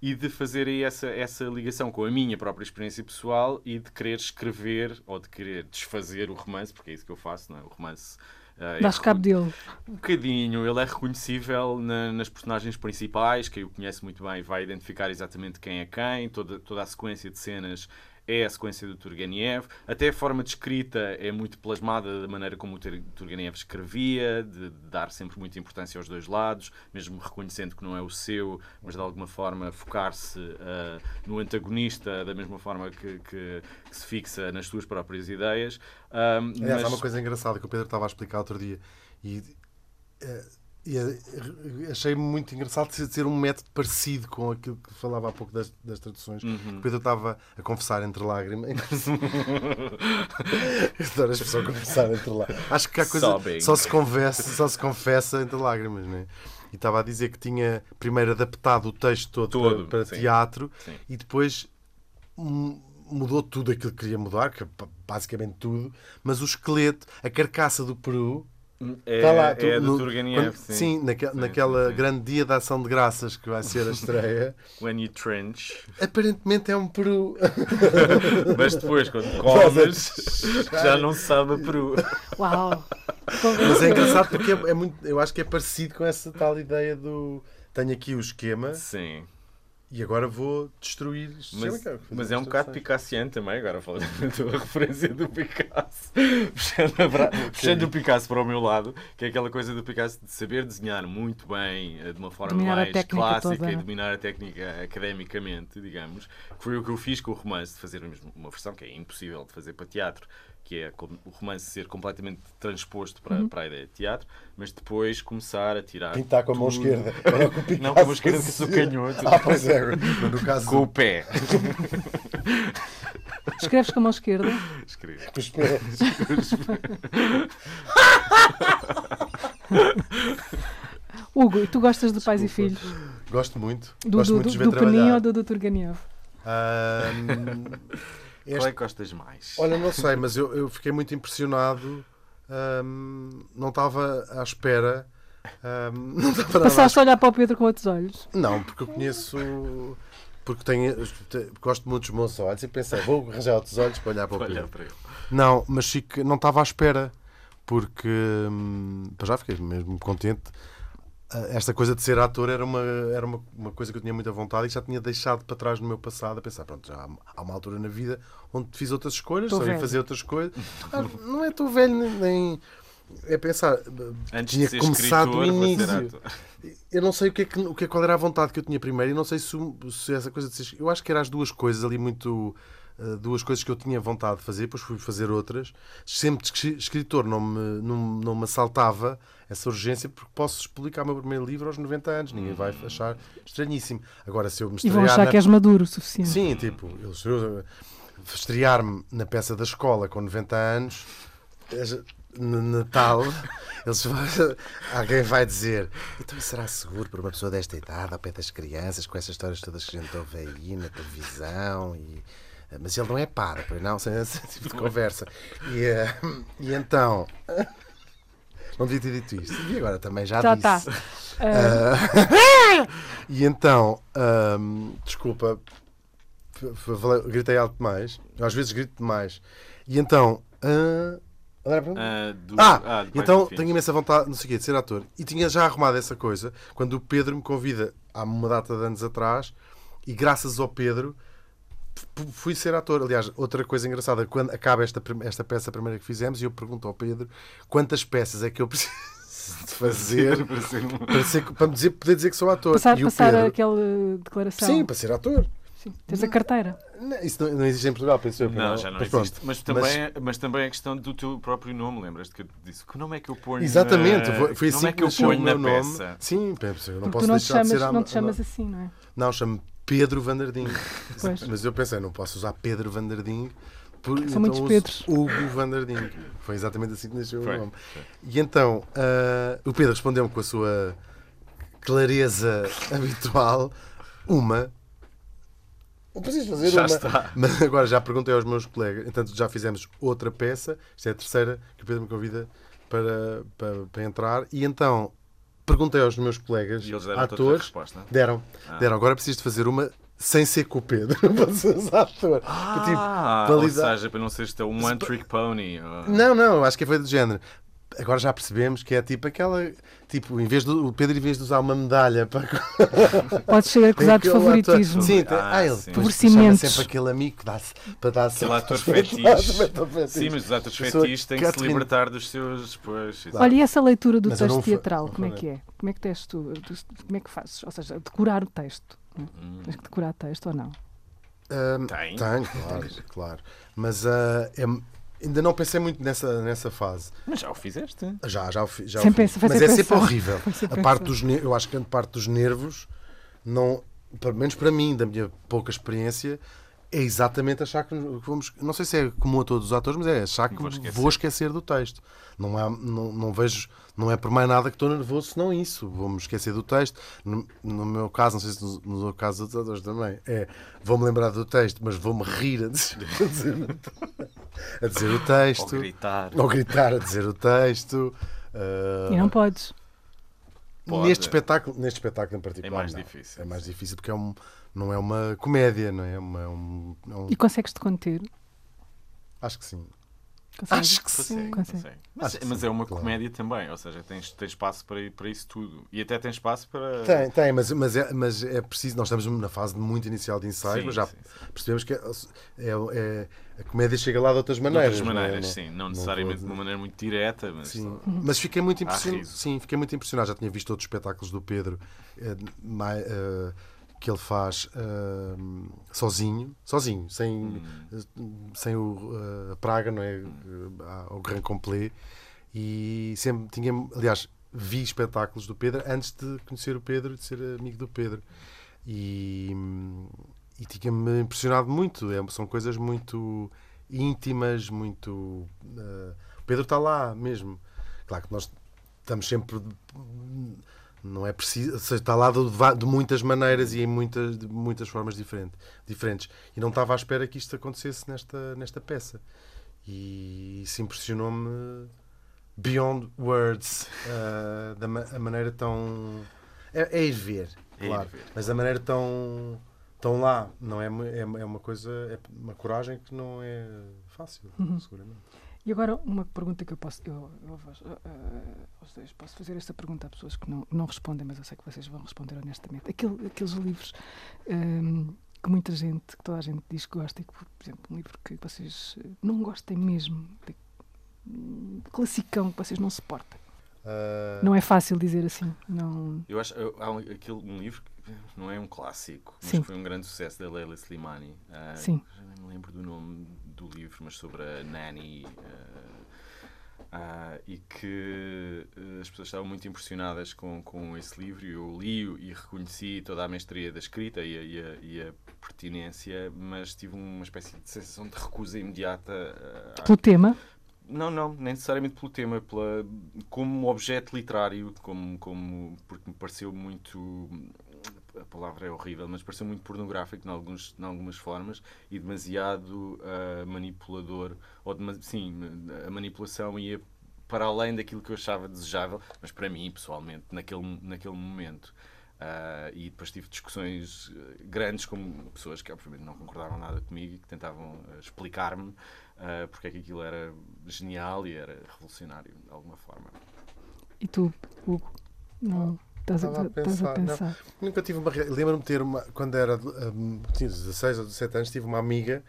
e de fazer aí essa, essa ligação com a minha própria experiência pessoal e de querer escrever ou de querer desfazer o romance, porque é isso que eu faço, não é? O romance Uh, Dás cabo dele. Um bocadinho. Ele é reconhecível na, nas personagens principais, quem o conhece muito bem vai identificar exatamente quem é quem, toda, toda a sequência de cenas é a sequência do Turgenev. Até a forma de escrita é muito plasmada da maneira como o Turgenev escrevia, de dar sempre muita importância aos dois lados, mesmo reconhecendo que não é o seu, mas de alguma forma focar-se uh, no antagonista da mesma forma que, que, que, se fixa nas suas próprias ideias. Um, Aliás, mas... há uma coisa engraçada que o Pedro estava a explicar outro dia. E, uh, e eh, achei muito engraçado ser um método parecido com aquilo que falava há pouco das, das traduções. Uhum. O Pedro estava a confessar entre lágrimas. (laughs) Adoro a expressão confessar entre lágrimas. Acho que há coisa só se, conversa, só se confessa entre lágrimas, não é? E estava a dizer que tinha primeiro adaptado o texto todo, todo para, para sim. teatro sim. e depois mudou tudo aquilo que queria mudar, que é basicamente tudo, mas o esqueleto, a carcaça do Peru É, Tá lá, é tu- do no- Turgenev, quando- sim. sim, naque- Sim, naquela sim, sim. grande dia da ação de graças que vai ser a estreia. (laughs) When you trench. Aparentemente é um peru. (laughs) Mas depois, quando comes, já não se sabe a peru. Uau! Mas é engraçado porque é, é muito, eu acho que é parecido com essa tal ideia do tenho aqui o esquema Sim. E agora vou destruir este Mas, fazer mas é um bocado picassiano também, agora falando (laughs) da tua referência do Picasso. (laughs) Puxando, a bra- (laughs) puxando o Picasso para o meu lado, que é aquela coisa do Picasso de saber desenhar muito bem, eh, de uma forma Dominar mais clássica toda, e né? dominar a técnica academicamente, digamos. Que foi o que eu fiz com o romance, de fazer uma versão que é impossível de fazer para teatro, que é com- o romance ser completamente transposto para, Uhum. para a ideia de teatro, mas depois começar a tirar. Quem está com a mão tudo. esquerda? Era o que o Picasso Não, com a mão esquerda, que sou (laughs) canhoto. Ah, pois é. No caso Com o pé. Escreves com a mão esquerda. Escrevo. dos (laughs) pés. Hugo, e tu gostas de pais e filhos? Gosto muito. Do, Gosto do, muito do, de ver do Peninho ou do, do Turgenev? Ahm, Qual este- é que gostas mais? Olha, não sei, (laughs) mas eu, eu fiquei muito impressionado. ahm, não estava à espera. ahm, (laughs) não estava Passaste a olhar para o Pedro com outros olhos. Não, porque eu conheço. Porque tenho, te- gosto muito dos meus olhos e pensei, vou arranjar outros olhos para olhar para o Pedro. para ele. Não, mas fico, não estava à espera, porque hum, já fiquei mesmo contente. Ah, Esta coisa de ser ator era, uma, era uma, uma coisa que eu tinha muita vontade e já tinha deixado para trás no meu passado, a pensar, pronto, já há, há uma altura na vida onde fiz outras escolhas, Tô sabia velho. fazer outras coisas. Ah, não é estou velho, nem, nem- É pensar, Antes tinha de ser começado ser início. Eu não sei o que é que, o que é, qual era a vontade que eu tinha primeiro e não sei se, o- se essa coisa de ser. Eu acho que eram as duas coisas ali muito. Eh, Duas coisas que eu tinha vontade de fazer, depois fui fazer outras. Sempre escritor não me, não, não me assaltava essa urgência, porque posso publicar o meu primeiro livro aos 90 anos. Ninguém vai achar estranhíssimo. Agora, se eu me E vão estrear achar na- que és maduro o suficiente. Sim, tipo, eu, estrear-me na peça da escola com 90 anos, no Natal, (laughs) eles vão- (laughs) alguém vai dizer: então será seguro para uma pessoa desta idade, ao pé das crianças, com essas histórias todas que a gente ouve aí na televisão? E, mas ele não é para, não, sem (laughs) esse tipo de conversa. E, eh, e então. Não devia ter dito isto. E agora também já Já disse. Ah, Ah, (laughs) e então, ahm, desculpa, gritei alto demais. Às vezes grito demais. E então, ah, pergunta? Ah, do- Ah, ah, então tenho imensa vontade, não sei o quê, de ser ator. E tinha já arrumado essa coisa quando o Pedro me convida há uma data de anos atrás e graças ao Pedro fui ser ator. Aliás, outra coisa engraçada, quando acaba esta, esta peça primeira que fizemos e eu pergunto ao Pedro quantas peças é que eu (laughs) preciso de fazer (laughs) Para ser para, ser- dizer, poder dizer que sou ator. passar e o passar Pedro, aquela declaração. Sim, para ser ator. Sim. Tens a carteira. Não, isso não, não existe em Portugal, penso eu. Não, já não Mas pronto. existe. Mas também, mas... também a questão do teu próprio nome, lembras-te que eu disse? Que nome é que eu ponho Exatamente, na... foi- foi que assim nome é que eu ponho o na meu nome. peça? Sim, penso, eu não Porque posso não deixar de chamas, ser a- não te chamas assim, não é? Não, chamo Pedro Vanderding. (laughs) Pois. Mas eu pensei, não posso usar Pedro Vanderding. Por, São muitos uso Pedros. Hugo Vanderding. Foi exatamente assim que nasceu Foi, o nome. E então, ah, o Pedro respondeu-me com a sua clareza (laughs) habitual. Uma. Não preciso fazer Já uma. está. (laughs) Mas agora já perguntei aos meus colegas. Entanto, já fizemos outra peça. Esta é a terceira que o Pedro me convida para, para, para entrar. E então, perguntei aos meus colegas, E eles deram atores. resposta. Deram. Ah. Deram. Agora preciso de fazer uma sem ser com o Pedro. (laughs) para (laughs) ser ator. Ah, tipo, ou validar- seja, para não ser este um one trick pony. ou- Não, não, acho que foi do género. Agora já percebemos que é tipo aquela. Tipo, em vez do, o Pedro, em vez de usar uma medalha para. (laughs) Podes ser acusado de favoritismo. ator- Sim, tem- Ah, ah, ele sim. sempre aquele amigo que dá para dar Aquele (laughs) ator fetiche. Sim, mas os atores fetiches têm que se libertar dos seus. Pois. Olha, e essa leitura do Mas texto não teatral, não como é que é? Como é que tens tu? Como é que fazes? Ou seja, decorar o texto. não é? Hum. Tens que decorar texto ou não? Ahm, Tem. Tem, claro, claro. Mas ah, é- ainda não pensei muito nessa, nessa fase. Mas já o fizeste. Já, já o fi- já o Sem fiz. Mas é sempre pensar. horrível. (laughs) Foi sem A parte pensar. dos eu acho que a parte dos nervos, não, pelo menos para mim, da minha pouca experiência, é exatamente achar que vamos. Não sei se é comum a todos os atores, mas é achar que Vou vou esquecer. esquecer, do texto. Não, há, não, não vejo, não é por mais nada que estou nervoso, senão isso. Vou-me esquecer do texto. No, no meu caso, não sei se no, no caso dos atores também, é vou-me lembrar do texto, mas vou-me rir a dizer, a (laughs) dizer, a dizer o Ou texto. gritar. Ou gritar a dizer o texto. Uh, E não podes. Pode. Neste espetáculo, neste espetáculo em particular. É mais não. difícil, É mais difícil porque é um, não é uma comédia, não é? É uma- é um, é um- E consegues-te conter? acho que sim. Consegues? Acho que sim. Consegue, Consegue. consegue. Mas, que mas sim, é uma claro. comédia também, ou seja, tens, tens espaço para, para isso tudo. E até tens espaço para. Tem, tem, mas, mas, é, mas é preciso. Nós estamos na fase muito inicial de ensaio, Sim, mas já sim, sim. percebemos que é, é- é- a comédia chega lá de outras De maneiras. outras não é? maneiras, Não- sim. Não não necessariamente vou- de uma maneira muito direta, mas. Sim, mas fiquei muito impressionado. Sim, fiquei muito impressionado. Já tinha visto outros espetáculos do Pedro eh, que ele faz eh, sozinho, sozinho, sem, Hum. sem o eh, Praga, não é? O Grand Complet. E sempre tinha, aliás, vi espetáculos do Pedro antes de conhecer o Pedro e de ser amigo do Pedro. E, e tinha-me impressionado muito. É, são coisas muito íntimas, muito. eh, o Pedro está lá mesmo. Claro que nós estamos sempre. Não é preciso. ou seja, Está lá de, de muitas maneiras e em muitas, de muitas formas diferente, diferentes. E não estava à espera que isto acontecesse nesta, nesta peça. E isso impressionou-me beyond words. eh, da ma- a maneira tão. É, é ir ver, É ir claro. ver. Mas a maneira tão. tão lá. Não é, é, é uma coisa. É uma coragem que não é fácil, Uhum. seguramente. E agora uma pergunta que eu posso, eu, eu eh, eh, aos dois, posso fazer esta pergunta a pessoas que não, não respondem, mas eu sei que vocês vão responder honestamente. Aquele, aqueles livros ehm, que muita gente, que toda a gente diz que gosta, e que, por exemplo, um livro que vocês eh, não gostem mesmo, de, um classicão que vocês não suportem. Ah, Não é fácil dizer assim. Não, Eu acho eu- há um, aquele, um livro que não é um clássico, mas Sim. que foi um grande sucesso da Leila Slimani. Ah, Sim. Já nem me lembro do nome do livro, mas sobre a Nanny. ah, e que ah, as pessoas estavam muito impressionadas com, com esse livro. Eu li-o e reconheci toda a mestria da escrita e a, e a- e a pertinência, mas tive uma espécie de sensação de recusa imediata. ah, pelo tema, não, não, nem necessariamente pelo tema, pela, como objeto literário, como, como, porque me pareceu muito. A palavra é horrível, mas pareceu muito pornográfico em, alguns, em algumas formas e demasiado ah, manipulador. Ou dema- sim, a manipulação ia para além daquilo que eu achava desejável, mas para mim, pessoalmente, naquele, naquele momento. Ah, e depois tive discussões eh, grandes com pessoas que, obviamente, não concordavam nada comigo e que tentavam explicar-me ah, porque é que aquilo era genial e era revolucionário, de alguma forma. e tu, Hugo, não. Estás a, a estás a pensar, não. pensar. Nunca tive uma. Lembro-me de ter uma. Quando era. hum, tinha 16 ou 17 anos, tive uma amiga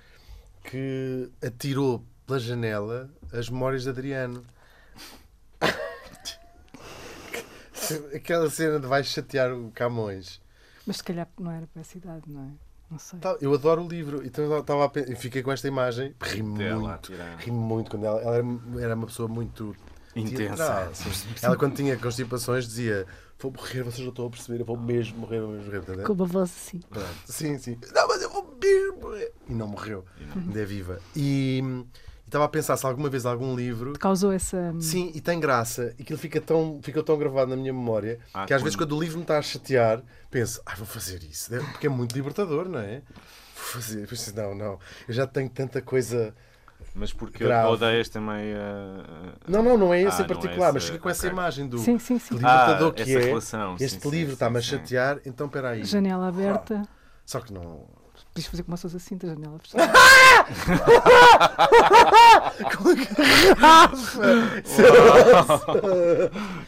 que atirou pela janela as memórias de Adriano. (laughs) Aquela cena de vai chatear o Camões. Mas se calhar não era para essa idade, não é? Não sei. Eu adoro o livro. Então eu estava a e fiquei com esta imagem. Ri-me a muito. Ri-me muito quando ela, ela era, uma pessoa muito Intensa. Ela, quando tinha constipações, dizia: Vou morrer, vocês não estão a perceber, eu vou mesmo morrer, vou mesmo morrer. entendeu? Com uma voz assim. Pronto. Sim, sim. Não, mas eu vou mesmo morrer. E não morreu. Ainda é viva. E estava a pensar se alguma vez algum livro. Causou essa. Sim, e tem graça. E aquilo fica tão, ficou tão gravado na minha memória Ah, que às vezes quando- quando o livro me está a chatear, penso, ah, vou fazer isso. Porque é muito libertador, não é? Vou fazer. Penso, não, não. Eu já tenho tanta coisa. Mas porque Grave. odeias também a. Não, não, não é esse Ah, em é particular, esse, mas fica com essa ok. imagem do Sim, sim, sim. libertador Ah, que essa é. relação, Este sim, livro está-me a chatear, então espera aí. Janela aberta. Só que não. Podias fazer como fosse assim, da janela fechada.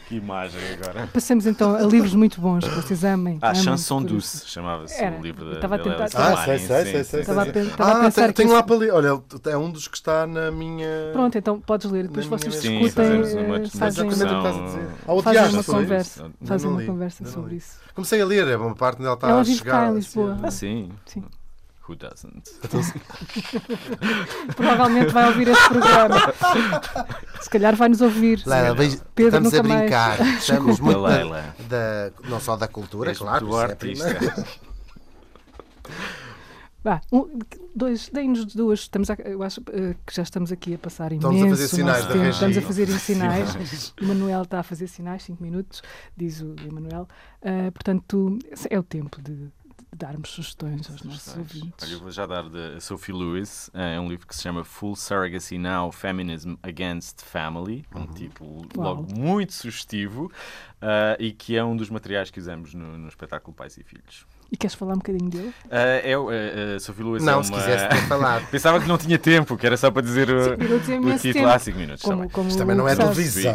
Que imagem agora. Passemos então a livros muito bons que vocês amem. Ah, amem Chanson Douce chamava-se o livro da Estava a tentar- Ah, sei, sei, Sim, sei, sim, sei. Estava a pen- estava a Ah, pensar tenho, lá para ler. Olha, é um dos que está na minha. Pronto, então podes ler. Depois vocês. Sim, discutem, fazemos uma, uma fazem, Exatamente o que discussão. estás a dizer. Ah, fazem odiaste, uma conversa. Fazem uma conversa sobre isso. Comecei a ler, é uma parte onde ela está Ela a vive chegar. cá em assim, Lisboa. Ah, sim. Sim. Who doesn't? (laughs) Provavelmente vai ouvir este programa. Se calhar vai nos ouvir. Leila, Pedro estamos a nunca mais. brincar. Estamos muito da, Leila. da- não só da cultura, És claro. do é artista. primeira. Vá, um, dois, deem-nos duas. Estamos a- eu acho eh, que já estamos aqui a passar imenso Estamos a fazer sinais da tempo. Estamos a fazer Sinais. sinais. O Manuel está a fazer sinais, 5 minutos, diz o Emanuel. Ah, portanto, é o tempo de darmos sugestões aos nossos Sugestões. ouvintes. Olha, eu vou já dar de Sophie Lewis, é um livro que se chama Full Surrogacy Now, Feminism Against Family, um título Uau. logo muito sugestivo ah, e que é um dos materiais que usamos no, no espetáculo Pais e Filhos. E queres falar um bocadinho dele? Ah, é, o- ah, ah, Sophie Lewis é Não, uma... se quisesse ter falado. (laughs) Pensava que não tinha tempo, que era só para dizer uh, Eu o título há 5 minutos. tá Como, bem. como Isto também não é televisão.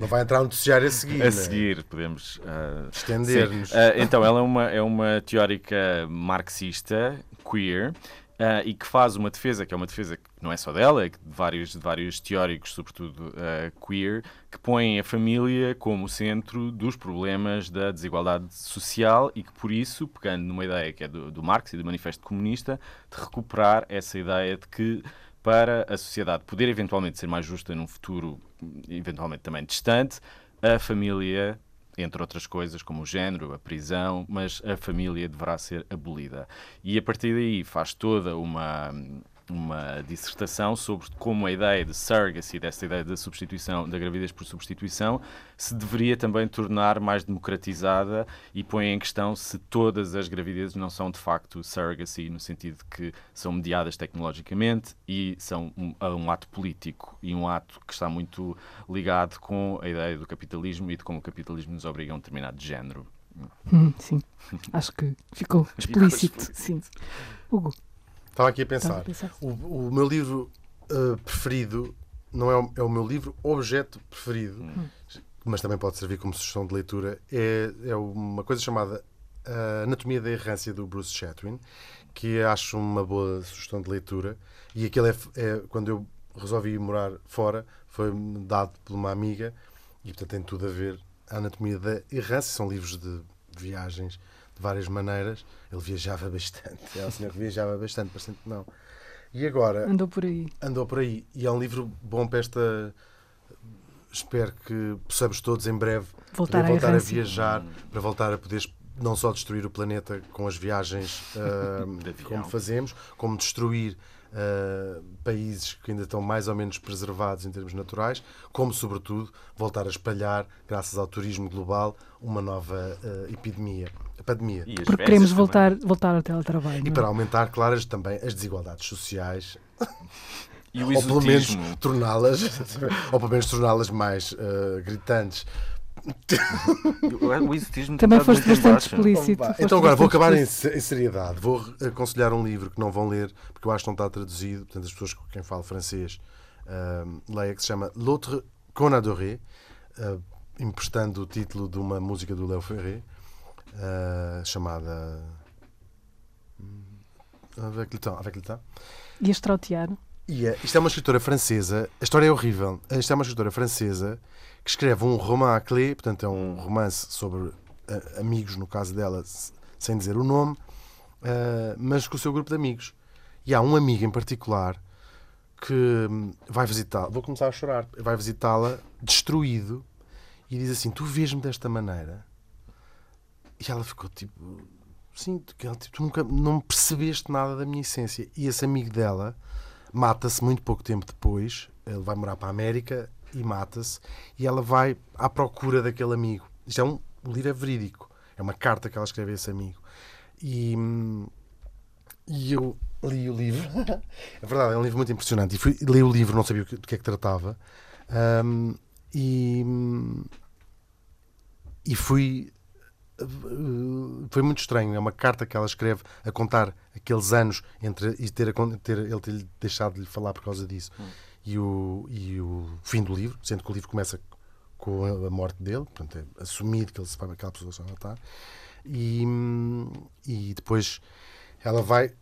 Não vai entrar um noticiário a (laughs) seguir. A né? seguir, podemos ah, Estender-nos. Então, ela é uma, é uma teórica marxista, queer, ah, e que faz uma defesa, que é uma defesa que não é só dela, é de vários, de vários teóricos, sobretudo ah, queer, que põem a família como centro dos problemas da desigualdade social e que, por isso, pegando numa ideia que é do, do Marx e do Manifesto Comunista, de recuperar essa ideia de que para a sociedade poder eventualmente ser mais justa num futuro eventualmente também distante, a família entre outras coisas, como o género, a prisão, mas a família deverá ser abolida. E a partir daí faz toda uma, uma dissertação sobre como a ideia de surrogacy, dessa ideia da substituição, da gravidez por substituição, se deveria também tornar mais democratizada e põe em questão se todas as gravidezes não são de facto surrogacy, no sentido de que são mediadas tecnologicamente e são um, um ato político e um ato que está muito ligado com a ideia do capitalismo e de como o capitalismo nos obriga a um determinado género. Hum, sim, (laughs) acho que ficou explícito. explícito. Sim. Hugo, Estava aqui a pensar. O, o meu livro uh, preferido não é o, é o meu livro objeto preferido, mas também pode servir como sugestão de leitura. É, é uma coisa chamada uh, Anatomia da Errância do Bruce Chatwin, que acho uma boa sugestão de leitura. E aquele é, é- quando eu resolvi morar fora, foi-me dado por uma amiga e portanto tem tudo a ver. A Anatomia da Errância são livros de viagens várias maneiras. Ele viajava bastante. (laughs) É um senhor que viajava bastante, bastante não. E agora Andou por aí. andou por aí. E é um livro bom para esta. Espero que possamos todos em breve Voltar a errância. viajar, para voltar a poder não só destruir o planeta com as viagens (laughs) avião. como fazemos, como destruir ah, países que ainda estão mais ou menos preservados em termos naturais, como, sobretudo, voltar a espalhar, graças ao turismo global, uma nova ah, epidemia. Pandemia. E Porque queremos também. voltar, voltar ao teletrabalho. E não é? para aumentar, claro, as- também as desigualdades sociais E o ou pelo menos torná-las (laughs) ou pelo menos torná-las mais eh, gritantes. (laughs) O exotismo Também foste bastante explícito. Então, foste então agora vou acabar em, em seriedade. Vou aconselhar um livro que não vão ler, porque eu acho que não está traduzido. Portanto, as pessoas com quem falo francês uh, leia, que se chama L'autre qu'on adoré, uh, emprestando o título de uma música do Léo Ferré, uh, chamada hum, Avec le temps. Avec le temps. Ias trautear. E é, isto é uma escritora francesa. A história é horrível. Isto é uma escritora francesa que escreve um roman à clé, portanto, é um romance sobre ah, amigos, no caso dela, sem dizer o nome, ah, mas com o seu grupo de amigos. E há um amigo em particular que hum, vai visitá-la. Vou começar a chorar. Vai visitá-la destruído e diz assim: Tu vês-me desta maneira? E ela ficou tipo. Sim, tipo, tu nunca não percebeste nada da minha essência. E esse amigo dela mata-se muito pouco tempo depois. Ele vai morar para a América e mata-se. E ela vai à procura daquele amigo. Isto é um, livro é verídico. É uma carta que ela escreve a esse amigo. E, hum, e eu li o livro. (laughs) é verdade, é um livro muito impressionante. E fui, li o livro, não sabia do que é que tratava. Hum, e, hum, e fui. Foi muito estranho. É uma carta que ela escreve a contar aqueles anos entre e ter, ter ele ter deixado de lhe falar por causa disso e, o, e o fim do livro, sendo que o livro começa com a, morte dele, portanto é assumido que ele se vai aquela pessoa se matar. E, e depois ela vai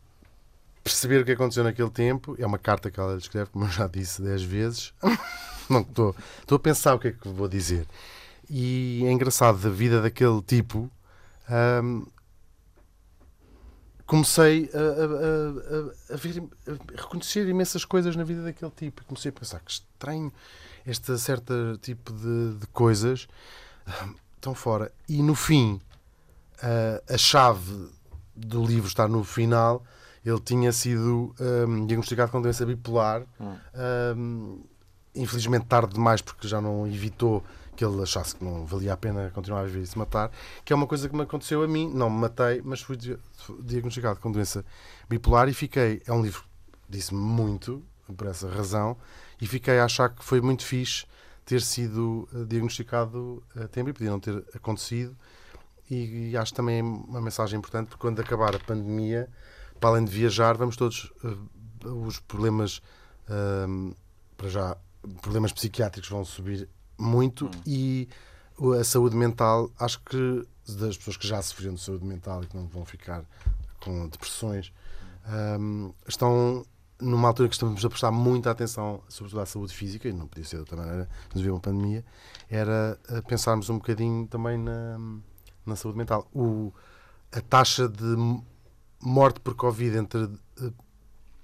perceber o que aconteceu naquele tempo. É uma carta que ela lhe escreve, como eu já disse dez vezes. (laughs) Não estou, estou a pensar o que é que vou dizer. E é engraçado da vida daquele tipo. hum, comecei a, a- a- a- ver, a reconhecer imensas coisas na vida daquele tipo. E comecei a pensar que estranho este certo tipo de, de coisas hum, tão fora. E no fim, a, chave do livro está no final. Ele tinha sido hum, diagnosticado com doença bipolar. Hum, infelizmente tarde demais porque já não evitou que ele achasse que não valia a pena continuar a viver e se matar, que é uma coisa que me aconteceu a mim. Não me matei, mas fui diagnosticado com doença bipolar e fiquei. É um livro que disse-me muito, por essa razão, e fiquei a achar que foi muito fixe ter sido eh, diagnosticado a tempo e podia não ter acontecido. E, e acho também uma mensagem importante, porque quando acabar a pandemia, para além de viajar, vamos todos. Uh, os problemas. Uh, para já, problemas psiquiátricos vão subir muito hum. e a saúde mental, acho que das pessoas que já sofreram de saúde mental e que não vão ficar com depressões, um, estão numa altura que estamos a prestar muita atenção, sobretudo à saúde física, e não podia ser de outra maneira, nos viu uma pandemia, era eh, pensarmos um bocadinho também na, na saúde mental. O, a taxa de morte por Covid entre uh,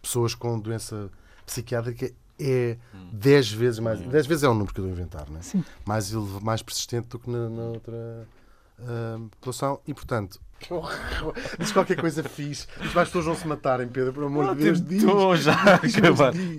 pessoas com doença psiquiátrica é 10 hum. vezes mais. 10 vezes é um número que eu estou a inventar, não é? Sim. Mais, mais persistente do que na, na outra uh, população. E, portanto, (laughs) diz qualquer coisa fixe. Diz mais pessoas vão se matarem, Pedro, por amor de Deus. Diz, já diz,